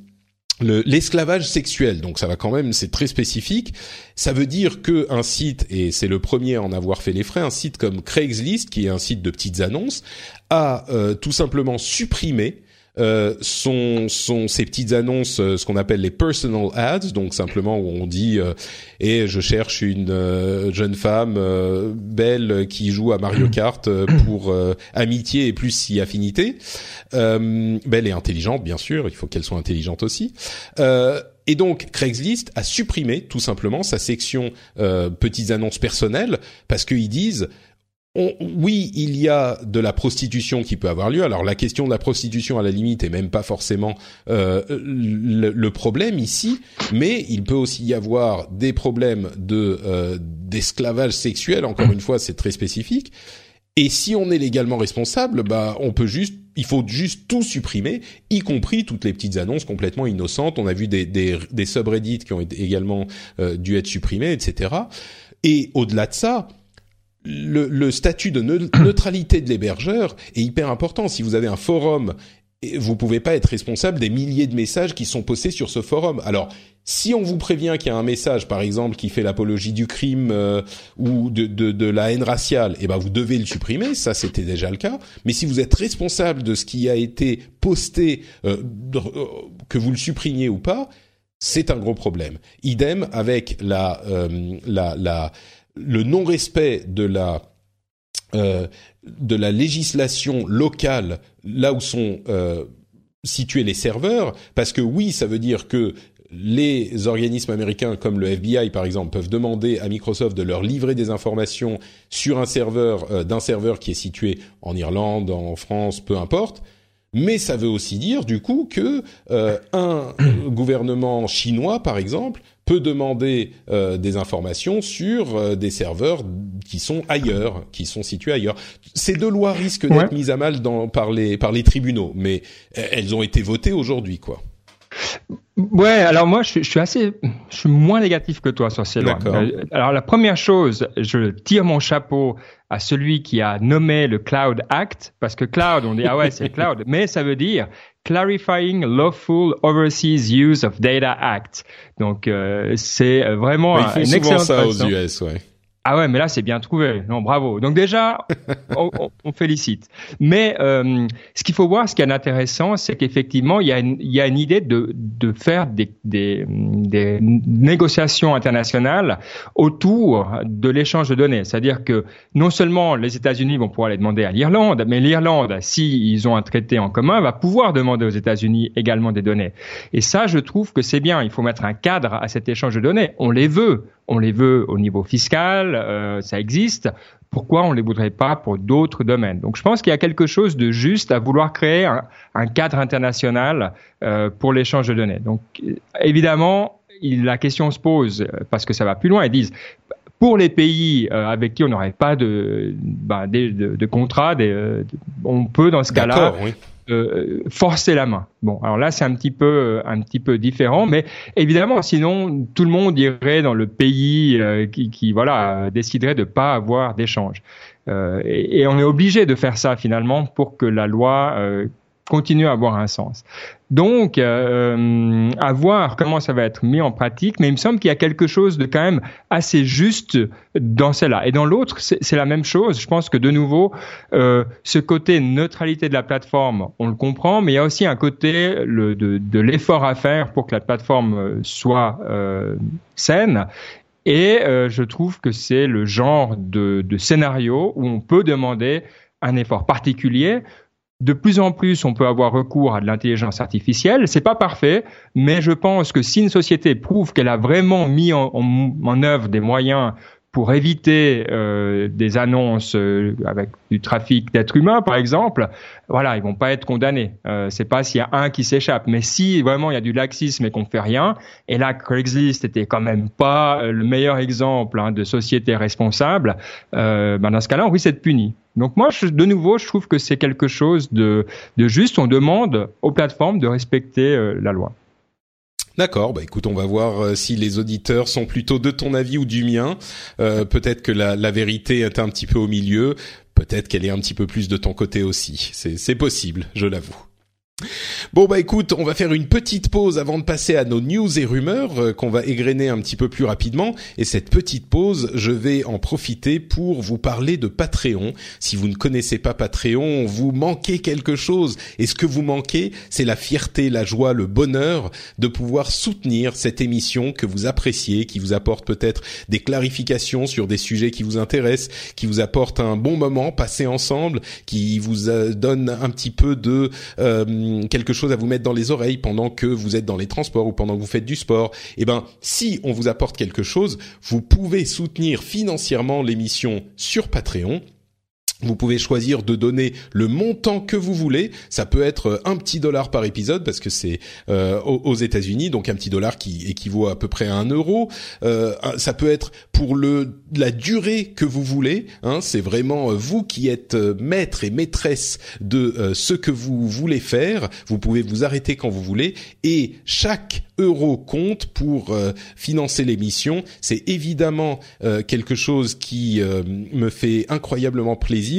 l'esclavage sexuel, donc ça va quand même, c'est très spécifique. Ça veut dire que un site, et c'est le premier à en avoir fait les frais, un site comme Craigslist, qui est un site de petites annonces, a euh, tout simplement supprimé euh, sont, sont ces petites annonces, euh, ce qu'on appelle les personal ads, donc simplement où on dit euh, et je cherche une euh, jeune femme belle qui joue à Mario Kart pour amitié et plus si affinité, belle et intelligente bien sûr, il faut qu'elle soit intelligente aussi. Et donc Craigslist a supprimé tout simplement sa section petites annonces personnelles parce qu'ils disent oui, il y a de la prostitution qui peut avoir lieu. Alors la question de la prostitution à la limite est même pas forcément euh, le, problème ici, mais il peut aussi y avoir des problèmes de euh, d'esclavage sexuel. Encore une fois, c'est très spécifique. Et si on est légalement responsable, bah on peut juste, il faut juste tout supprimer, y compris toutes les petites annonces complètement innocentes. On a vu des des, des subreddits qui ont également euh, dû être supprimés, etc. Et au-delà de ça, le, le, statut de neutralité de l'hébergeur est hyper important. Si vous avez un forum, vous pouvez pas être responsable des milliers de messages qui sont postés sur ce forum. Alors, si on vous prévient qu'il y a un message, par exemple, qui fait l'apologie du crime euh, ou de, de, de, la haine raciale, eh ben vous devez le supprimer. Ça, c'était déjà le cas. Mais si vous êtes responsable de ce qui a été posté, euh, euh, que vous le supprimiez ou pas, c'est un gros problème. Idem avec la, la, la le non-respect de la euh, de la législation locale là où sont euh, situés les serveurs, parce que oui, ça veut dire que les organismes américains comme le FBI par exemple peuvent demander à Microsoft de leur livrer des informations sur un serveur euh, d'un serveur qui est situé en Irlande, en France, peu importe. Mais ça veut aussi dire du coup que un gouvernement chinois par exemple peut demander euh, des informations sur euh, des serveurs qui sont ailleurs, qui sont situés ailleurs. Ces deux lois risquent d'être mises à mal dans, par les par les tribunaux, mais euh, elles ont été votées aujourd'hui, quoi. Ouais, alors moi je, suis assez, je suis moins négatif que toi sur ces lois. alors la première chose, je tire mon chapeau à celui qui a nommé le Cloud Act, parce que cloud, on dit ah ouais c'est cloud, mais ça veut dire Clarifying Lawful Overseas Use of Data Act. Donc euh, c'est vraiment bah, ils font ça aux US, ouais. Ah ouais, mais là c'est bien trouvé. Non, bravo. Donc déjà, on, on, félicite. Mais euh, ce qu'il faut voir, ce qui est intéressant, c'est qu'effectivement, il y a une, il y a une idée de, de faire des, des, des négociations internationales autour de l'échange de données. C'est-à-dire que non seulement les États-Unis vont pouvoir les demander à l'Irlande, mais l'Irlande, si ils ont un traité en commun, va pouvoir demander aux États-Unis également des données. Et ça, je trouve que c'est bien. Il faut mettre un cadre à cet échange de données. On les veut on les veut au niveau fiscal, euh, ça existe. Pourquoi on les voudrait pas pour d'autres domaines? Donc, je pense qu'il y a quelque chose de juste à vouloir créer un, cadre international euh, pour l'échange de données. Donc, évidemment, la question se pose euh, parce que ça va plus loin. Ils disent pour les pays avec qui on n'aurait pas de, de, contrat, on peut dans ce cas-là euh, forcer la main. Bon, alors là c'est un petit peu euh, un petit peu différent, mais évidemment sinon tout le monde irait dans le pays euh, qui, qui, voilà déciderait de pas avoir d'échange. Et, et, on est obligé de faire ça finalement pour que la loi continue à avoir un sens. Donc, euh, à voir comment ça va être mis en pratique, mais il me semble qu'il y a quelque chose de quand même assez juste dans celle-là. Et dans l'autre, c'est la même chose. Je pense que de nouveau, euh, ce côté neutralité de la plateforme, on le comprend, mais il y a aussi un côté de, l'effort à faire pour que la plateforme euh, soit euh, saine. Et euh, je trouve que c'est le genre de scénario où on peut demander un effort particulier de plus en plus, on peut avoir recours à de l'intelligence artificielle. C'est pas parfait, mais je pense que si une société prouve qu'elle a vraiment mis en, en, œuvre des moyens pour éviter euh, des annonces euh, avec du trafic d'êtres humains, par exemple, voilà, ils vont pas être condamnés. Euh, c'est pas s'il y a un qui s'échappe, mais si vraiment il y a du laxisme et qu'on fait rien, et là Craigslist était quand même pas le meilleur exemple hein, de société responsable, euh, ben dans ce cas-là, on risque d'être puni. Donc moi, je, de nouveau, je trouve que c'est quelque chose de, de juste. On demande aux plateformes de respecter euh, la loi. D'accord, bah écoute, on va voir euh, si les auditeurs sont plutôt de ton avis ou du mien. Euh, peut-être que la, la, vérité est un petit peu au milieu, peut-être qu'elle est un petit peu plus de ton côté aussi. C'est possible, je l'avoue. Bon bah écoute, on va faire une petite pause avant de passer à nos news et rumeurs euh, qu'on va égrener un petit peu plus rapidement. Et cette petite pause, je vais en profiter pour vous parler de Patreon. Si vous ne connaissez pas Patreon, vous manquez quelque chose. Et ce que vous manquez, c'est la fierté, la joie, le bonheur de pouvoir soutenir cette émission que vous appréciez, qui vous apporte peut-être des clarifications sur des sujets qui vous intéressent, qui vous apporte un bon moment passé ensemble, qui vous euh, donne un petit peu de euh, quelque chose à vous mettre dans les oreilles pendant que vous êtes dans les transports ou pendant que vous faites du sport. Eh ben, si on vous apporte quelque chose, vous pouvez soutenir financièrement l'émission sur Patreon Vous pouvez choisir de donner le montant que vous voulez. Ça peut être un petit dollar par épisode parce que c'est euh, aux États-Unis, donc un petit dollar qui équivaut à peu près à un euro. Euh, ça peut être pour le la durée que vous voulez. Hein, c'est vraiment euh, vous qui êtes maître et maîtresse de ce que vous voulez faire. Vous pouvez vous arrêter quand vous voulez et chaque euro compte pour financer l'émission. C'est évidemment quelque chose qui me fait incroyablement plaisir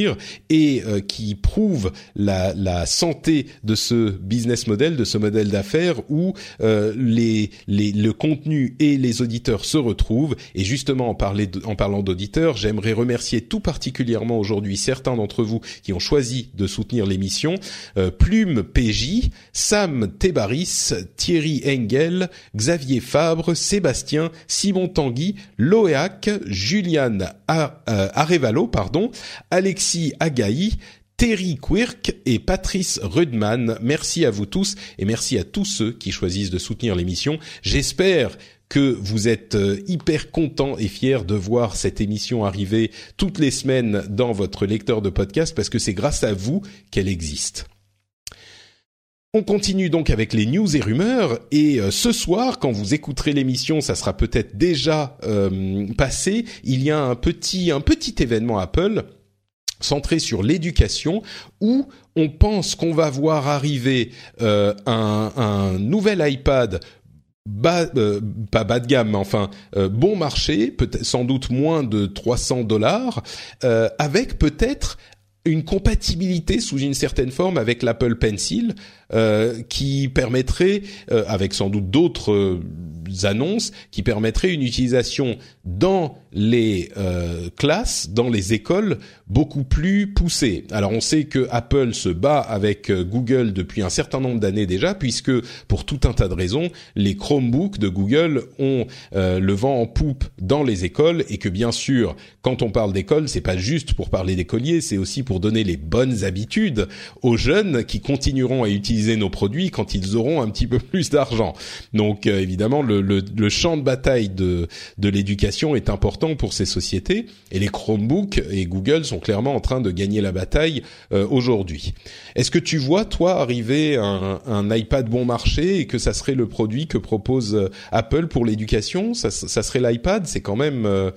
et euh, qui prouve la, la, santé de ce business model, de ce modèle d'affaires où euh, les, les, le contenu et les auditeurs se retrouvent. Et justement, en, en parlant d'auditeurs, j'aimerais remercier tout particulièrement aujourd'hui certains d'entre vous qui ont choisi de soutenir l'émission. Euh, Plume PJ, Sam Tebaris, Thierry Engel, Xavier Fabre, Sébastien, Simon Tanguy, Loéac, Juliane Arevalo, pardon, Alexis Alexis Agaï, Terry Quirk et Patrice Rudman. Merci à vous tous et merci à tous ceux qui choisissent de soutenir l'émission. J'espère que vous êtes euh, hyper contents et fiers de voir cette émission arriver toutes les semaines dans votre lecteur de podcast parce que c'est grâce à vous qu'elle existe. On continue donc avec les news et rumeurs et euh, ce soir, quand vous écouterez l'émission, ça sera peut-être déjà euh, passé. Il y a un petit un petit événement Apple centré sur l'éducation où on pense qu'on va voir arriver euh, un, nouvel iPad euh, pas bas de gamme, mais enfin euh, bon marché, peut-être sans doute moins de 300 dollars, avec peut-être une compatibilité sous une certaine forme avec l'Apple Pencil, qui permettrait, avec sans doute d'autres annonces, qui permettrait une utilisation dans les euh, classes, dans les écoles, beaucoup plus poussées. Alors on sait que Apple se bat avec euh, Google depuis un certain nombre d'années déjà, puisque pour tout un tas de raisons, les Chromebooks de Google ont euh, le vent en poupe dans les écoles, et que bien sûr, quand on parle d'école, c'est pas juste pour parler d'écoliers, c'est aussi pour donner les bonnes habitudes aux jeunes qui continueront à utiliser nos produits quand ils auront un petit peu plus d'argent. Donc évidemment, le, le, le, champ de bataille de, de l'éducation est important pour ces sociétés et les Chromebooks et Google sont clairement en train de gagner la bataille euh, aujourd'hui. Est-ce que tu vois toi arriver un, un, iPad bon marché et que ça serait le produit que propose euh, Apple pour l'éducation? Ça, ça, serait l'iPad? C'est quand même, euh,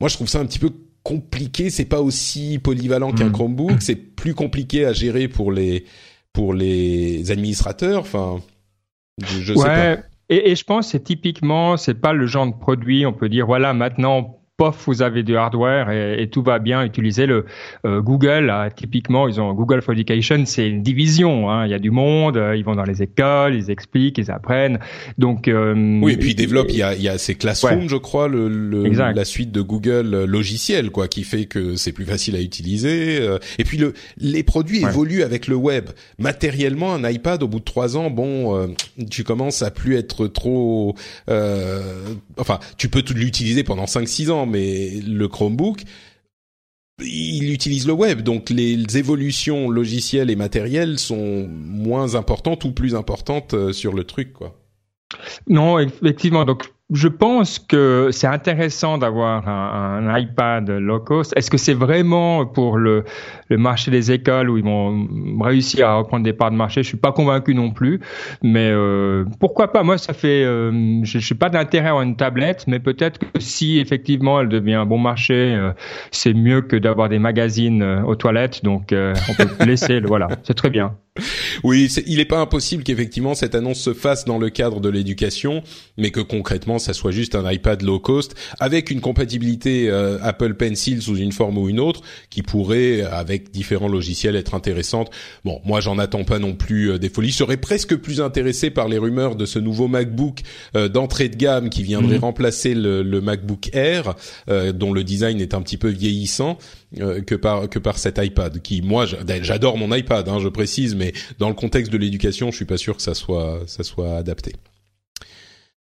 moi je trouve ça un petit peu compliqué. C'est pas aussi polyvalent qu'un hmm. Chromebook. C'est plus compliqué à gérer pour les pour les administrateurs. Enfin, je, je sais pas. Et, et je pense que c'est typiquement, c'est pas le genre de produit, on peut dire, voilà, maintenant, pof, vous avez du hardware et, tout va bien. Utiliser le euh, Google, typiquement, ils ont Google for Education, c'est une division. Hein. Il y a du monde, euh, ils vont dans les écoles, ils expliquent, ils apprennent. Donc euh, oui, et puis ils développent. Il y a, il y a ces Classroom, je crois, le, le la suite de Google logiciel, quoi, qui fait que c'est plus facile à utiliser. Et puis le, les produits évoluent avec le web. Matériellement, un iPad, au bout de trois ans, bon, tu commences à plus être trop. enfin, tu peux l'utiliser pendant 5-6 ans mais le Chromebook, il utilise le web, donc les évolutions logicielles et matérielles sont moins importantes ou plus importantes euh, sur le truc, quoi. Non, effectivement. Donc, je pense que c'est intéressant d'avoir un, iPad low cost. Est-ce que c'est vraiment pour le, marché des écoles où ils vont réussir à reprendre des parts de marché? Je suis pas convaincu non plus, mais euh, pourquoi pas? Moi, ça fait, euh, je, suis pas d'intérêt à une tablette, mais peut-être que si effectivement elle devient un bon marché, euh, c'est mieux que d'avoir des magazines aux toilettes. Donc, on peut laisser. Le, voilà, c'est très bien. Oui, il n'est pas impossible qu'effectivement cette annonce se fasse dans le cadre de l'éducation, mais que concrètement ça soit juste un iPad low cost avec une compatibilité euh, Apple Pencil sous une forme ou une autre qui pourrait avec différents logiciels être intéressante. Bon, moi j'en attends pas non plus euh, des folies. Je serais presque plus intéressé par les rumeurs de ce nouveau MacBook euh, d'entrée de gamme qui viendrait mhm. remplacer le, le, MacBook Air dont le design est un petit peu vieillissant que par que par cet iPad qui moi j'adore mon iPad hein, je précise mais dans le contexte de l'éducation je suis pas sûr que ça soit ça soit adapté.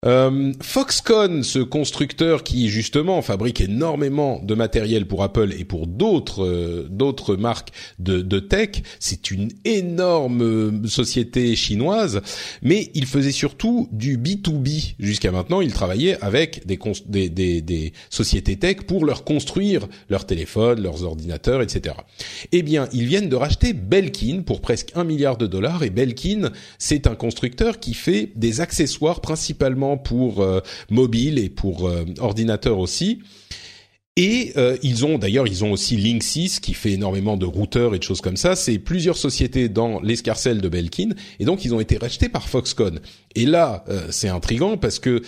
Euh, Foxconn, ce constructeur qui justement fabrique énormément de matériel pour Apple et pour d'autres euh, d'autres marques de, de tech, c'est une énorme société chinoise, mais il faisait surtout du B2B jusqu'à maintenant. Il travaillait avec des, des, des, des sociétés tech pour leur construire leurs téléphones, leurs ordinateurs, etc. Eh bien, ils viennent de racheter Belkin pour presque un milliard de dollars et Belkin, c'est un constructeur qui fait des accessoires principalement pour euh, mobile et pour euh, ordinateur aussi. Et euh, ils ont d'ailleurs ils ont aussi Linksys qui fait énormément de routeurs et de choses comme ça. C'est plusieurs sociétés dans l'escarcelle de Belkin et donc ils ont été rachetés par Foxconn. Et là c'est intrigant parce que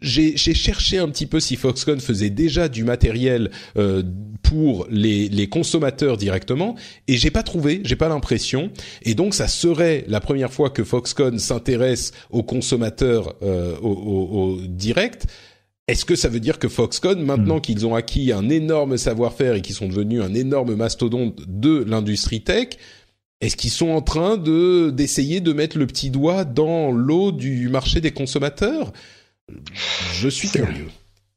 j'ai cherché un petit peu si Foxconn faisait déjà du matériel euh, pour les, les, consommateurs directement et j'ai pas trouvé, j'ai pas l'impression et donc ça serait la première fois que Foxconn s'intéresse aux consommateurs euh, au, au, au, direct. Est-ce que ça veut dire que Foxconn, maintenant hmm. qu'ils ont acquis un énorme savoir-faire et qu'ils sont devenus un énorme mastodonte de l'industrie tech, est-ce qu'ils sont en train de d'essayer de mettre le petit doigt dans l'eau du marché des consommateurs? Je suis curieux.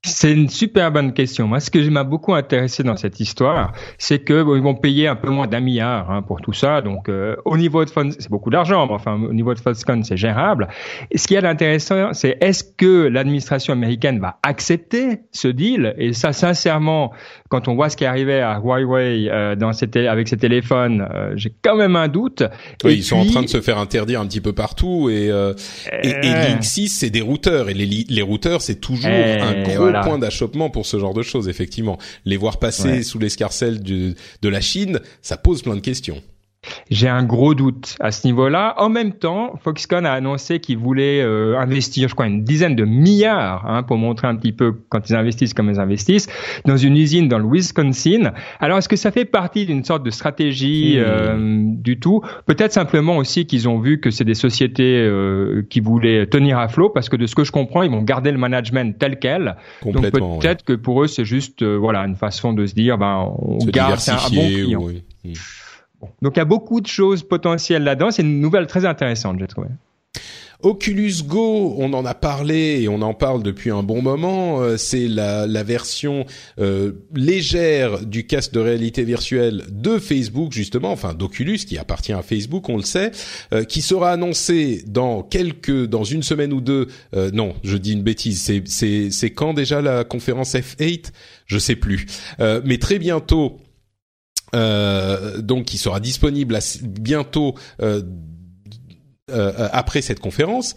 C'est une super bonne question. Moi, ce que m'a beaucoup intéressé dans cette histoire, c'est que ils vont payer un peu moins d'un milliard hein, pour tout ça. Donc, euh, au niveau de c'est beaucoup d'argent, mais enfin, au niveau de Foxconn, c'est gérable. Ce qui est intéressant, c'est est-ce que l'administration américaine va accepter ce deal? Et ça, sincèrement, quand on voit ce qui est arrivé à Huawei euh, dans avec ses téléphones, euh, j'ai quand même un doute. Oui, ils sont en train de se faire interdire un petit peu partout. Et, euh, et, et Linksys, c'est des routeurs. Et les, les routeurs, c'est toujours un gros point d'achoppement pour ce genre de choses, effectivement. Les voir passer sous l'escarcelle de la Chine, ça pose plein de questions. J'ai un gros doute à ce niveau-là. En même temps, Foxconn a annoncé qu'il voulait euh, investir, je crois, une dizaine de milliards hein, pour montrer un petit peu quand ils investissent comme ils investissent dans une usine dans le Wisconsin. Alors, est-ce que ça fait partie d'une sorte de stratégie hmm. euh, du tout? Peut-être simplement aussi qu'ils ont vu que c'est des sociétés euh, qui voulaient tenir à flot, parce que de ce que je comprends, ils vont garder le management tel quel. Donc peut-être que pour eux, c'est juste voilà une façon de se dire, ben on garde un, bon client. Hmm. Donc il y a beaucoup de choses potentielles là-dedans. C'est une nouvelle très intéressante, j'ai trouvé. Oculus Go, on en a parlé et on en parle depuis un bon moment. Euh, c'est la, version euh, légère du casque de réalité virtuelle de Facebook justement, enfin d'Oculus qui appartient à Facebook, on le sait, euh, qui sera annoncé dans quelques, dans une semaine ou deux. non, je dis une bêtise. C'est c'est quand déjà la conférence F8 Je sais plus. mais très bientôt euh, donc qui sera disponible bientôt euh, euh, après cette conférence.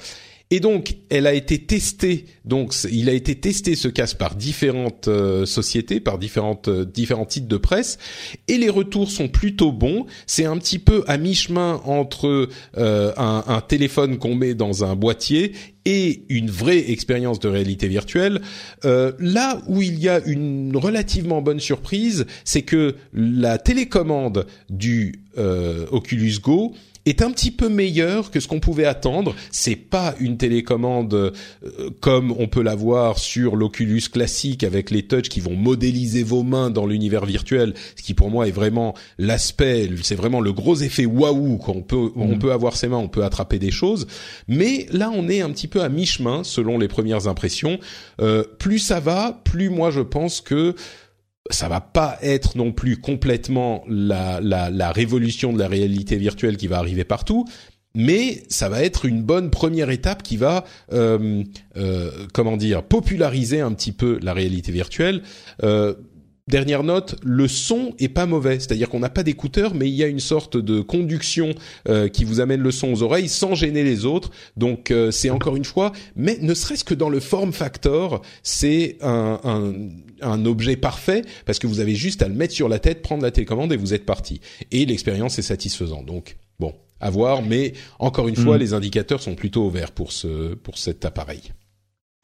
Et donc, elle a été testée. Donc, il a été testé ce casque par différentes sociétés, par différentes différents titres de presse, et les retours sont plutôt bons. C'est un petit peu à mi-chemin entre un, un, téléphone qu'on met dans un boîtier et une vraie expérience de réalité virtuelle. Euh, là où il y a une relativement bonne surprise, c'est que la télécommande du euh, Oculus Go est un petit peu meilleur que ce qu'on pouvait attendre. C'est pas une télécommande euh, comme on peut l'avoir sur l'Oculus classique avec les touches qui vont modéliser vos mains dans l'univers virtuel, ce qui pour moi est vraiment l'aspect, c'est vraiment le gros effet waouh qu'on peut on mm. peut avoir ses mains, on peut attraper des choses. Mais là, on est un petit peu à mi-chemin selon les premières impressions. Euh, plus ça va, plus moi je pense que ça va pas être non plus complètement la, la, la, révolution de la réalité virtuelle qui va arriver partout, mais ça va être une bonne première étape qui va, euh, euh, comment dire, populariser un petit peu la réalité virtuelle. Euh, Dernière note, le son est pas mauvais, c'est-à-dire qu'on n'a pas d'écouteurs, mais il y a une sorte de conduction euh, qui vous amène le son aux oreilles sans gêner les autres. Donc euh, c'est encore une fois, mais ne serait-ce que dans le form factor, c'est un, un, un, objet parfait parce que vous avez juste à le mettre sur la tête, prendre la télécommande et vous êtes parti. Et l'expérience est satisfaisante. Donc bon, à voir, mais encore une fois, mm. les indicateurs sont plutôt ouverts pour ce pour cet appareil.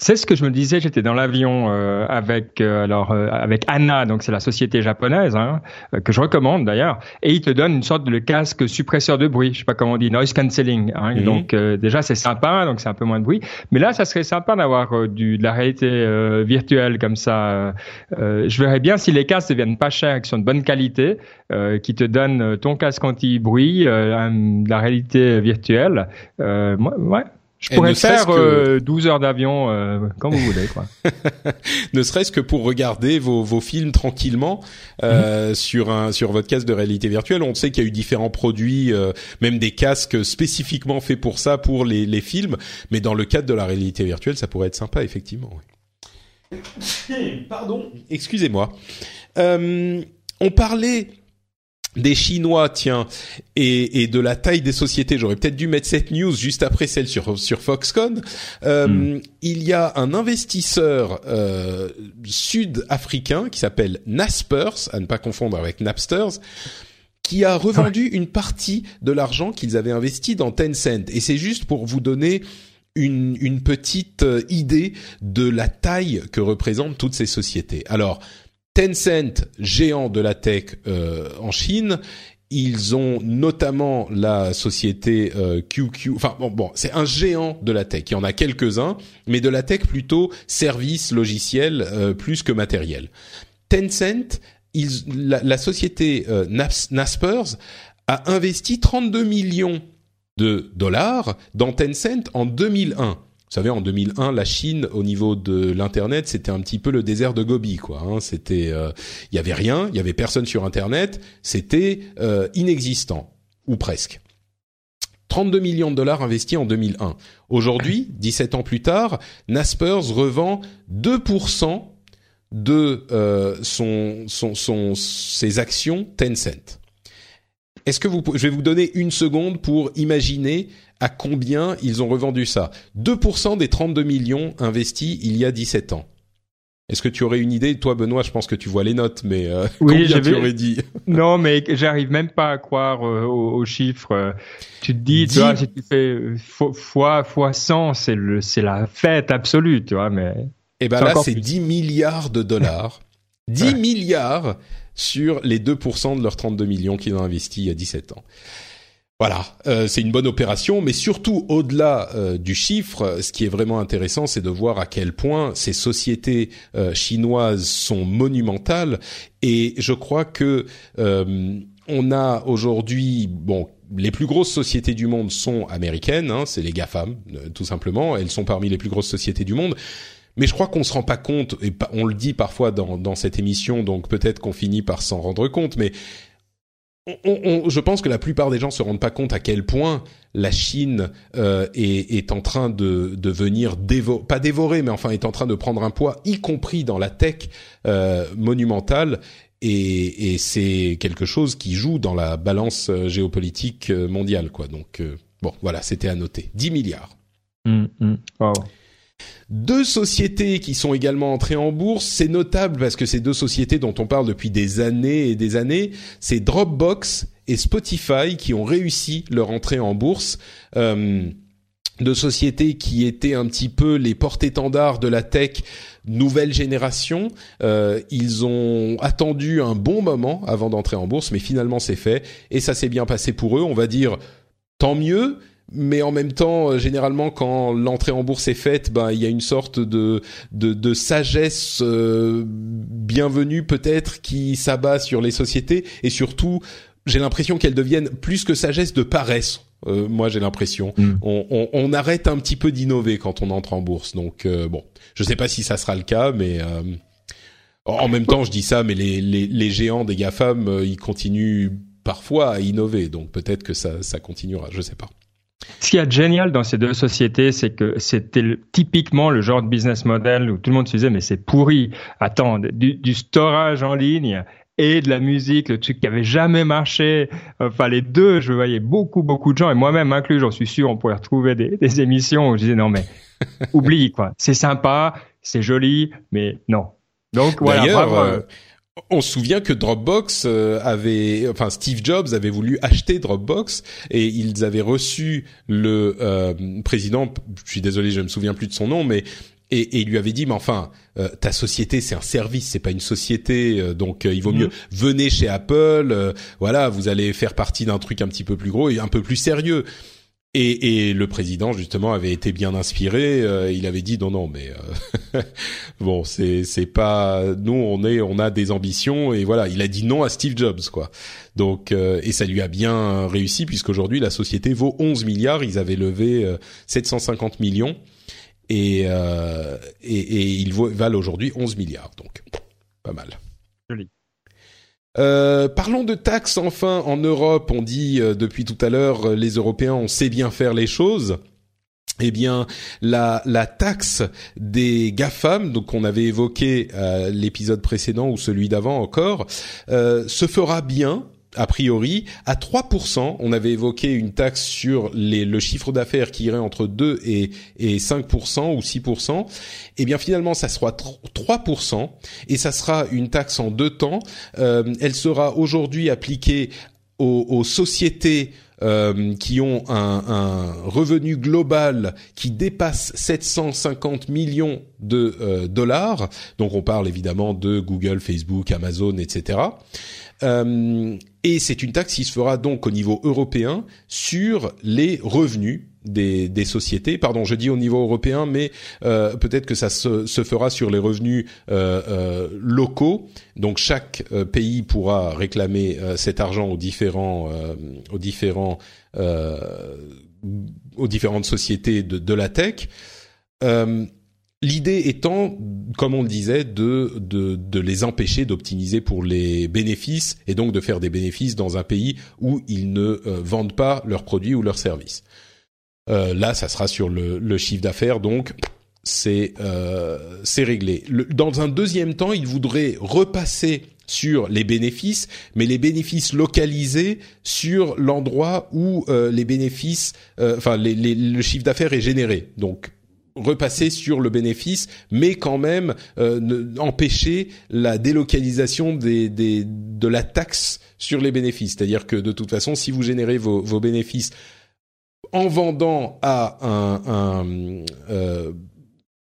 C'est ce que je me disais. J'étais dans l'avion euh, avec euh, alors euh, avec Anna, donc c'est la société japonaise hein, que je recommande d'ailleurs, et il te donne une sorte de casque suppresseur de bruit. Je sais pas comment on dit, noise cancelling. Hein, mhm. Donc déjà c'est sympa, donc c'est un peu moins de bruit. Mais là, ça serait sympa d'avoir du de la réalité virtuelle comme ça. je verrais bien si les casques deviennent pas chers, qui sont de bonne qualité, qui te donnent ton casque anti-bruit, de la réalité virtuelle. ouais Je pourrais faire 12 heures d'avion quand vous voulez. Quoi. ne serait-ce que pour regarder vos, vos films tranquillement euh, mhm. sur un sur votre casque de réalité virtuelle. On sait qu'il y a eu différents produits, même des casques spécifiquement faits pour ça, pour les, les films. Mais dans le cadre de la réalité virtuelle, ça pourrait être sympa, effectivement. Pardon. Excusez-moi. Euh, on parlait des Chinois, tiens, et, de la taille des sociétés. J'aurais peut-être dû mettre cette news juste après celle sur sur Foxconn. Euh, hmm. Il y a un investisseur euh, sud-africain qui s'appelle Naspers, à ne pas confondre avec Napsters, qui a revendu une partie de l'argent qu'ils avaient investi dans Tencent. Et c'est juste pour vous donner une, une petite euh, idée de la taille que représentent toutes ces sociétés. Alors, Tencent, géant de la tech euh, en Chine, ils ont notamment la société euh, QQ. Enfin bon, c'est un géant de la tech. Il y en a quelques-uns, mais de la tech plutôt service logiciel euh, plus que matériel. Tencent, la, société euh, Naspers a investi 32 millions de dollars dans Tencent en 2001. Vous savez, en 2001, la Chine, au niveau de l'internet, c'était un petit peu le désert de Gobi, quoi. Hein. C'était, il euh, y avait rien, il y avait personne sur internet, c'était euh, inexistant ou presque. 32 millions de dollars investis en 2001. Aujourd'hui, 17 ans plus tard, Naspers revend 2% de euh, ses actions Tencent. Est-ce que vous, je vais vous donner une seconde pour imaginer à combien ils ont revendu ça. 2% des 32 millions investis il y a 17 ans. Est-ce que tu aurais une idée? Toi, Benoît, je pense que tu vois les notes, mais euh, oui, combien tu aurais dit? Non, mais j'arrive même pas à croire euh, aux, chiffres. Tu te dis, tu vois, si tu fais fois fois 100, c'est le c'est la fête absolue, tu vois. Mais et eh ben là, c'est 10 milliards de dollars. 10 milliards sur les 2% de leurs 32 millions qu'ils ont investis il y a 17 ans. Voilà, euh, c'est une bonne opération, mais surtout au-delà euh, du chiffre, ce qui est vraiment intéressant, c'est de voir à quel point ces sociétés euh, chinoises sont monumentales. Et je crois que on a aujourd'hui, bon, les plus grosses sociétés du monde sont américaines, hein, c'est les GAFAM, tout simplement. Elles sont parmi les plus grosses sociétés du monde. Mais je crois qu'on se rend pas compte, et on le dit parfois dans, dans cette émission, donc peut-être qu'on finit par s'en rendre compte, mais je pense que la plupart des gens se rendent pas compte à quel point la Chine euh, est, en train de, venir dévorer, pas dévorer, mais enfin est en train de prendre un poids, y compris dans la tech euh, monumentale. Et, c'est quelque chose qui joue dans la balance euh, géopolitique euh, mondiale, quoi. Donc bon, voilà, c'était à noter. 10 milliards. Mmh, mmh. Deux sociétés qui sont également entrées en bourse, c'est notable parce que ces deux sociétés dont on parle depuis des années et des années, c'est Dropbox et Spotify qui ont réussi leur entrée en bourse. Euh, sociétés qui étaient un petit peu les porte-étendards de la tech nouvelle génération. Euh, ils ont attendu un bon moment avant d'entrer en bourse, mais finalement c'est fait et ça s'est bien passé pour eux. On va dire tant mieux mais en même temps, euh, généralement, quand l'entrée en bourse est faite, ben il y a une sorte de de, de sagesse euh, bienvenue peut-être qui s'abat sur les sociétés et surtout, j'ai l'impression qu'elles deviennent plus que sagesse de paresse. Euh, moi, j'ai l'impression. Mm. On, on, on, arrête un petit peu d'innover quand on entre en bourse. Donc bon, je sais pas si ça sera le cas, mais en même temps, je dis ça, mais les les, les géants des gafam, ils continuent parfois à innover. Donc peut-être que ça ça continuera. Je sais pas. Ce qui est génial dans ces deux sociétés, c'est que c'était typiquement le genre de business model où tout le monde se disait mais c'est pourri. Attends, du, du, storage en ligne et de la musique, le truc qui avait jamais marché. Enfin les deux, je voyais beaucoup beaucoup de gens et moi-même inclus, j'en suis sûr, on pourrait retrouver des, des émissions où je disais non mais oublie quoi. C'est sympa, c'est joli, mais non. Donc voilà on se souvient que Dropbox euh, avait, enfin Steve Jobs avait voulu acheter Dropbox et ils avaient reçu le euh, président. Je suis désolé, je me souviens plus de son nom, mais et, il lui avait dit mais enfin euh, ta société c'est un service c'est pas une société donc il vaut mieux mhm. venez chez Apple voilà vous allez faire partie d'un truc un petit peu plus gros et un peu plus sérieux Et, et, le président justement avait été bien inspiré. Euh, il avait dit non non mais euh, bon c'est c'est pas nous on est on a des ambitions et voilà il a dit non à Steve Jobs quoi. Donc euh, et ça lui a bien réussi puisqu'aujourd'hui la société vaut 11 milliards. Ils avaient levé 750 millions et et, et ils valent aujourd'hui 11 milliards donc pas mal. Joli. Euh, parlons de taxes enfin en Europe. On dit euh, depuis tout à l'heure, euh, les Européens, on sait bien faire les choses. Eh bien, la, la taxe des GAFAM, donc on avait évoqué l'épisode précédent ou celui d'avant encore, se fera bien a priori à 3%. On avait évoqué une taxe sur le chiffre d'affaires qui irait entre 2 et, et 5% ou 6%. Eh bien finalement, ça sera 3% et ça sera une taxe en deux temps. Euh, elle sera aujourd'hui appliquée aux, sociétés euh, qui ont un, un, revenu global qui dépasse 750 millions de euh, dollars. Donc on parle évidemment de Google, Facebook, Amazon, etc. Euh, et c'est une taxe qui se fera donc au niveau européen sur les revenus des, des sociétés. Pardon, je dis au niveau européen, mais euh, peut-être que ça se, se, fera sur les revenus euh, euh locaux. Donc chaque euh, pays pourra réclamer cet argent aux différents, aux différents, aux différentes sociétés de, de la tech. L'idée étant, comme on le disait, de, de, les empêcher d'optimiser pour les bénéfices et donc de faire des bénéfices dans un pays où ils ne euh, vendent pas leurs produits ou leurs services. Euh, là, ça sera sur le, chiffre d'affaires, donc c'est euh, réglé. dans un deuxième temps, ils voudraient repasser sur les bénéfices, mais les bénéfices localisés sur l'endroit où euh, les bénéfices, enfin le chiffre d'affaires est généré. Donc repasser sur le bénéfice, mais quand même euh, empêcher la délocalisation de la taxe sur les bénéfices. C'est-à-dire que de toute façon, si vous générez vos, bénéfices en vendant à un, un euh,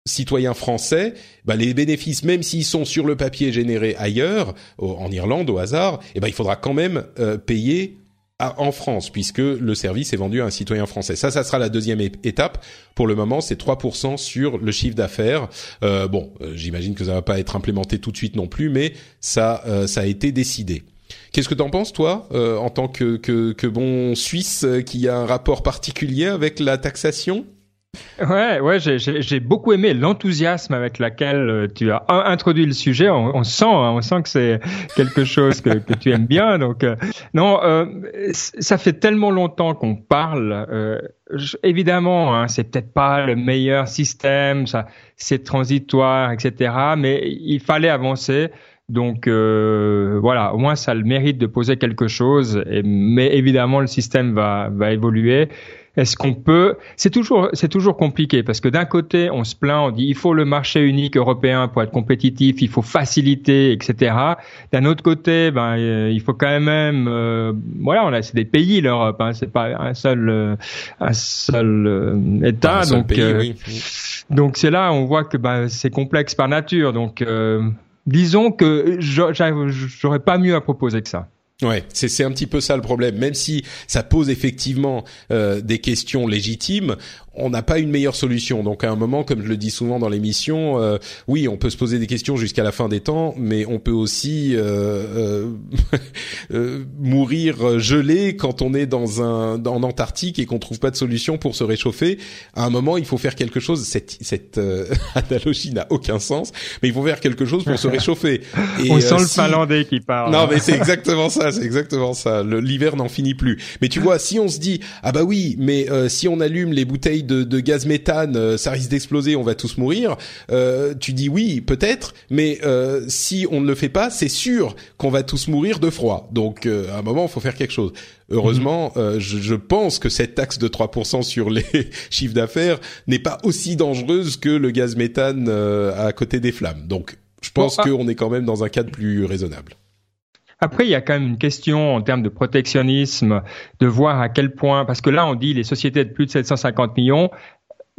citoyen français, bah les bénéfices, même s'ils sont sur le papier générés ailleurs, en Irlande au hasard, eh ben il faudra quand même euh, payer en France, puisque le service est vendu à un citoyen français. Ça, ça sera la deuxième étape. Pour le moment, c'est 3% sur le chiffre d'affaires. Euh, bon, euh, j'imagine que ça va pas être implémenté tout de suite non plus, mais ça, euh, ça a été décidé. Qu'est-ce que t'en penses, toi, en tant que bon Suisse qui a un rapport particulier avec la taxation? Ouais, ouais, j'ai beaucoup aimé l'enthousiasme avec lequel euh, tu as introduit le sujet. On, sent, hein, on sent que c'est quelque chose que, tu aimes bien. Donc, euh, non, euh, ça fait tellement longtemps qu'on parle. Évidemment, hein, c'est peut-être pas le meilleur système, ça, c'est transitoire, etc. Mais il fallait avancer. Donc voilà, au moins ça a le mérite de poser quelque chose. Mais évidemment, le système va, va évoluer. Est-ce qu'on peut C'est toujours c'est toujours compliqué parce que d'un côté on se plaint, on dit il faut le marché unique européen pour être compétitif, il faut faciliter, etc. D'un autre côté, ben euh, il faut quand même euh, voilà, on a c'est des pays l'Europe, hein, c'est pas un seul euh, un seul État, donc donc c'est là on voit que ben, c'est complexe par nature, donc disons que j'aurais pas mieux à proposer que ça. Ouais, c'est un petit peu ça le problème. Même si ça pose effectivement euh, des questions légitimes, on n'a pas une meilleure solution. Donc à un moment, comme je le dis souvent dans l'émission, euh, oui, on peut se poser des questions jusqu'à la fin des temps, mais on peut aussi euh, euh, mourir gelé quand on est dans un en Antarctique et qu'on trouve pas de solution pour se réchauffer. À un moment, il faut faire quelque chose. Cette, cette analogie n'a aucun sens, mais il faut faire quelque chose pour se réchauffer. Et, on sent le Finlandais qui parle. Non, mais c'est exactement ça. C'est exactement ça. L'hiver n'en finit plus. Mais tu vois, si on se dit ah bah oui, mais si on allume les bouteilles de, gaz méthane, euh, ça risque d'exploser, on va tous mourir. Euh, tu dis oui, peut-être, mais euh, si on ne le fait pas, c'est sûr qu'on va tous mourir de froid. Donc à un moment, il faut faire quelque chose. Heureusement, mhm. je, pense que cette taxe de 3% sur les chiffres d'affaires n'est pas aussi dangereuse que le gaz méthane à côté des flammes. Donc, je pense qu'on est quand même dans un cadre plus raisonnable. Après, il y a quand même une question en termes de protectionnisme, de voir à quel point, parce que là, on dit les sociétés de plus de 750 millions,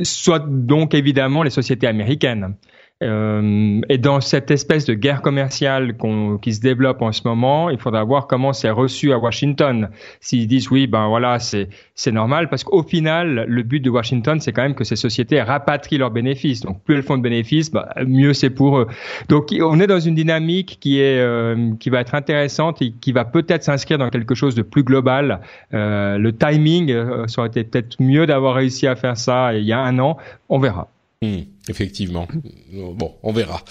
soit donc évidemment les sociétés américaines. Euh, et dans cette espèce de guerre commerciale qui se développe en ce moment, il faudra voir comment c'est reçu à Washington. S'ils disent oui, ben voilà, c'est c'est normal, parce qu'au final, le but de Washington, c'est quand même que ces sociétés rapatrient leurs bénéfices. Donc plus elles font de bénéfices, ben, mieux c'est pour eux. Donc on est dans une dynamique qui est euh, qui va être intéressante et qui va peut-être s'inscrire dans quelque chose de plus global. Euh, le timing, euh, ça aurait été peut-être mieux d'avoir réussi à faire ça il y a un an. On verra. Hmm. Effectivement. Bon, on verra.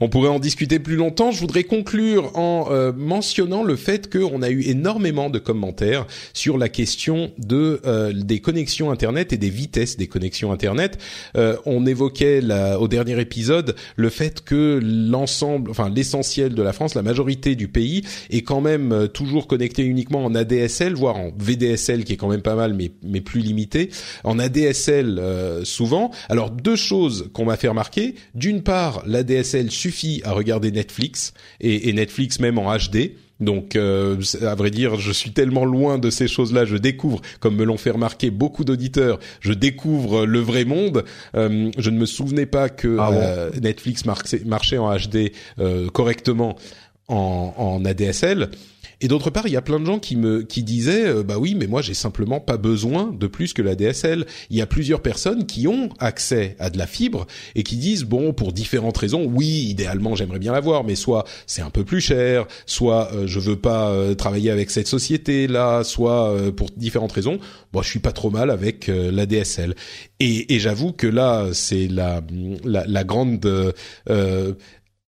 On pourrait en discuter plus longtemps. Je voudrais conclure en euh, mentionnant le fait qu'on a eu énormément de commentaires sur la question de euh, des connexions Internet et des vitesses des connexions Internet. Euh, on évoquait au dernier épisode le fait que l'ensemble, enfin l'essentiel de la France, la majorité du pays est quand même toujours connecté uniquement en ADSL, voire en VDSL qui est quand même pas mal, mais mais plus limité. En ADSL souvent. Alors deux choses qu'on m'a fait remarquer. D'une part, la DSL suffit à regarder Netflix et, Netflix même en HD. Donc, euh, à vrai dire, je suis tellement loin de ces choses-là. Je découvre, comme me l'ont fait remarquer beaucoup d'auditeurs, je découvre le vrai monde. Euh, je ne me souvenais pas que ah euh, Netflix marchait, en HD correctement en, en ADSL. Et d'autre part, il y a plein de gens qui me qui disaient euh, bah oui, mais moi j'ai simplement pas besoin de plus que la DSL. Il y a plusieurs personnes qui ont accès à de la fibre et qui disent bon pour différentes raisons, oui, idéalement j'aimerais bien l'avoir, mais soit c'est un peu plus cher, soit euh, je veux pas euh, travailler avec cette société là, soit pour différentes raisons. Bon, je suis pas trop mal avec la DSL. Et, et j'avoue que là, c'est la, la, la grande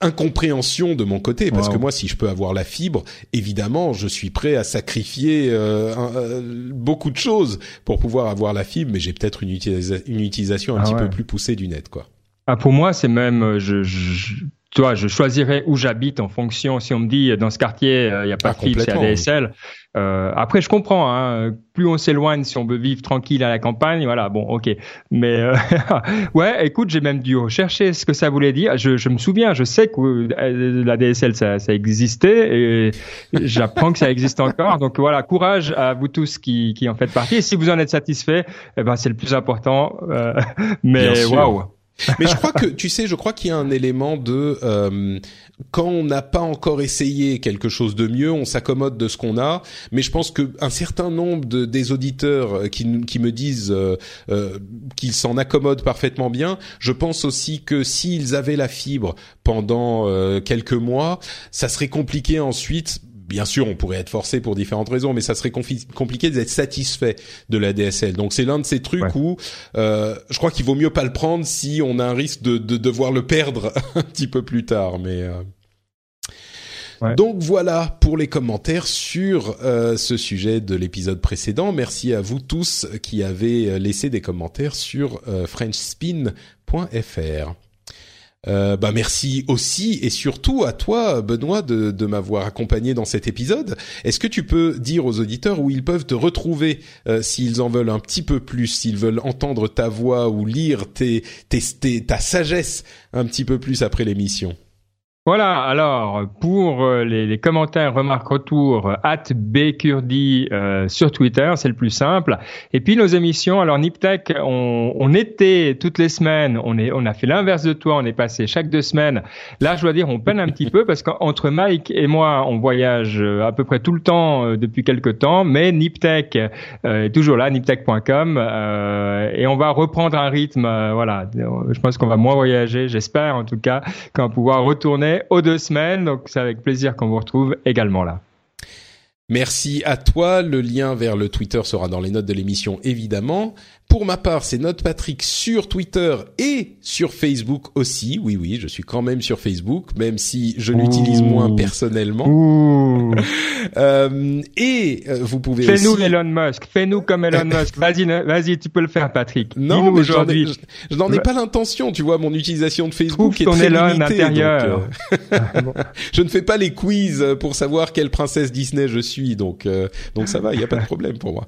incompréhension de mon côté parce que moi si je peux avoir la fibre évidemment je suis prêt à sacrifier euh, euh, beaucoup de choses pour pouvoir avoir la fibre mais j'ai peut-être une, une, utilisation un ah petit peu plus poussée du net quoi. Ah, pour moi c'est même euh, je, je, toi, je choisirais où j'habite en fonction. Si on me dit dans ce quartier, il n'y a pas ah, de fibre, c'est ADSL. Euh, après, je comprends. Hein, plus on s'éloigne, si on veut vivre tranquille à la campagne, voilà. Bon, ok. Mais euh, ouais, écoute, j'ai même dû rechercher ce que ça voulait dire. Je, je me souviens, je sais que euh, la DSL ça, ça existait et j'apprends que ça existe encore. Donc voilà, courage à vous tous qui, qui en faites partie. Et si vous en êtes satisfait, eh ben c'est le plus important. Euh, mais waouh. Mais je crois que tu sais, je crois qu'il y a un élément de euh, quand on n'a pas encore essayé quelque chose de mieux, on s'accommode de ce qu'on a. Mais je pense que un certain nombre de, des auditeurs euh, qui, qui me disent euh, euh, qu'ils s'en accommodent parfaitement bien, je pense aussi que s'ils avaient la fibre pendant euh, quelques mois, ça serait compliqué ensuite bien sûr, on pourrait être forcé pour différentes raisons, mais ça serait compliqué d'être satisfait de la DSL. Donc c'est l'un de ces trucs où euh, je crois qu'il vaut mieux pas le prendre si on a un risque de, de devoir le perdre un petit peu plus tard. Mais euh... Donc voilà pour les commentaires sur euh, ce sujet de l'épisode précédent. Merci à vous tous qui avez laissé des commentaires sur euh, FrenchSpin.fr. Euh, bah merci aussi et surtout à toi Benoît de, m'avoir accompagné dans cet épisode. Est-ce que tu peux dire aux auditeurs où ils peuvent te retrouver euh, s'ils en veulent un petit peu plus, s'ils veulent entendre ta voix ou lire tes, tes, ta sagesse un petit peu plus après l'émission? Voilà, alors pour euh, les, les commentaires, remarques, retours, at bkurdi euh, sur Twitter, c'est le plus simple. Et puis nos émissions, alors Niptech, on, on était toutes les semaines, on, est, on a fait l'inverse de toi, on est passé chaque deux semaines. Là, je dois dire, on peine un petit peu parce qu'entre Mike et moi, on voyage euh, à peu près tout le temps depuis quelques temps, mais Niptech est toujours là, niptech.com, et on va reprendre un rythme, voilà, je pense qu'on va moins voyager, j'espère en tout cas, qu'on va pouvoir retourner aux deux semaines. Donc c'est avec plaisir qu'on vous retrouve également là. Merci à toi. Le lien vers le Twitter sera dans les notes de l'émission, évidemment. Pour ma part, c'est Note Patrick sur Twitter et sur Facebook aussi. Oui, oui, je suis quand même sur Facebook, même si je l'utilise moins personnellement. euh, et euh, vous pouvez Fais-nous Elon Musk. Fais-nous comme Elon Musk. Vas-y, vas-y, tu peux le faire, Patrick. Non, mais aujourd'hui. Je, n'en ai pas l'intention. Tu vois, mon utilisation de Facebook est très Elon limitée. Intérieur. Euh, je ne fais pas les quiz pour savoir quelle princesse Disney je suis donc euh, donc ça va, il y a pas de problème pour moi.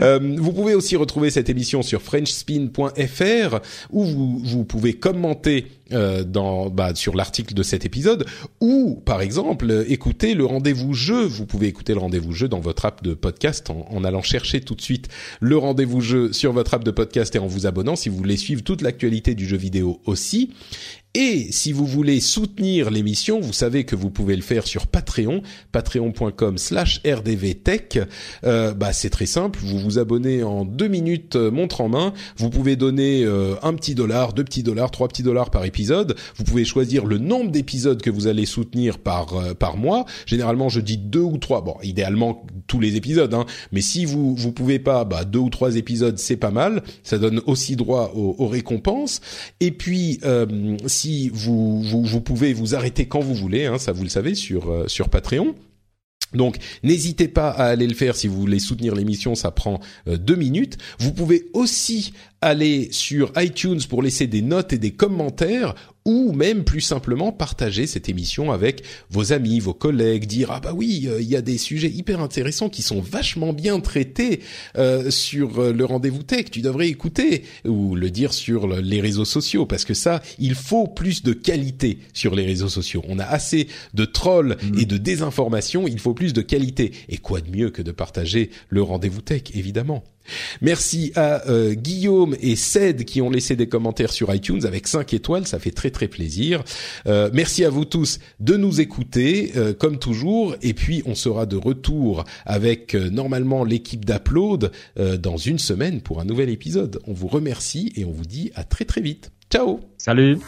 Euh, vous pouvez aussi retrouver cette émission sur frenchspin.fr où vous pouvez commenter euh, dans bah, sur l'article de cet épisode ou par exemple écouter le rendez-vous jeu. Vous pouvez écouter le rendez-vous jeu dans votre app de podcast en allant chercher tout de suite le rendez-vous jeu sur votre app de podcast et en vous abonnant si vous voulez suivre toute l'actualité du jeu vidéo aussi. Et si vous voulez soutenir l'émission, vous savez que vous pouvez le faire sur Patreon, patreon.com slash rdvtech. Euh, bah, c'est très simple, vous vous abonnez en deux minutes euh, montre en main. Vous pouvez donner euh, un petit dollar, deux petits dollars, trois petits dollars par épisode. Vous pouvez choisir le nombre d'épisodes que vous allez soutenir par euh, par mois. Généralement, je dis deux ou trois. Bon, idéalement tous les épisodes, hein. Mais si vous vous pouvez pas, bah deux ou trois épisodes, c'est pas mal. Ça donne aussi droit aux, aux récompenses. Et puis si vous, pouvez vous arrêter quand vous voulez, hein, ça vous le savez sur euh, sur Patreon. Donc n'hésitez pas à aller le faire si vous voulez soutenir l'émission, ça prend euh, deux minutes. Vous pouvez aussi aller sur iTunes pour laisser des notes et des commentaires ou même plus simplement partager cette émission avec vos amis, vos collègues, dire ah bah oui, euh, il y a des sujets hyper intéressants qui sont vachement bien traités euh, sur euh, le rendez-vous tech, tu devrais écouter ou le dire sur les réseaux sociaux parce que ça, il faut plus de qualité sur les réseaux sociaux. On a assez de trolls mmh. et de désinformation, il faut plus de qualité. Et quoi de mieux que de partager le rendez-vous tech évidemment. Merci à euh, Guillaume et Ced qui ont laissé des commentaires sur iTunes avec 5 étoiles, ça fait très très plaisir. Euh, merci à vous tous de nous écouter euh, comme toujours et puis on sera de retour avec normalement l'équipe d'Upload dans une semaine pour un nouvel épisode. On vous remercie et on vous dit à très très vite. Ciao. Salut.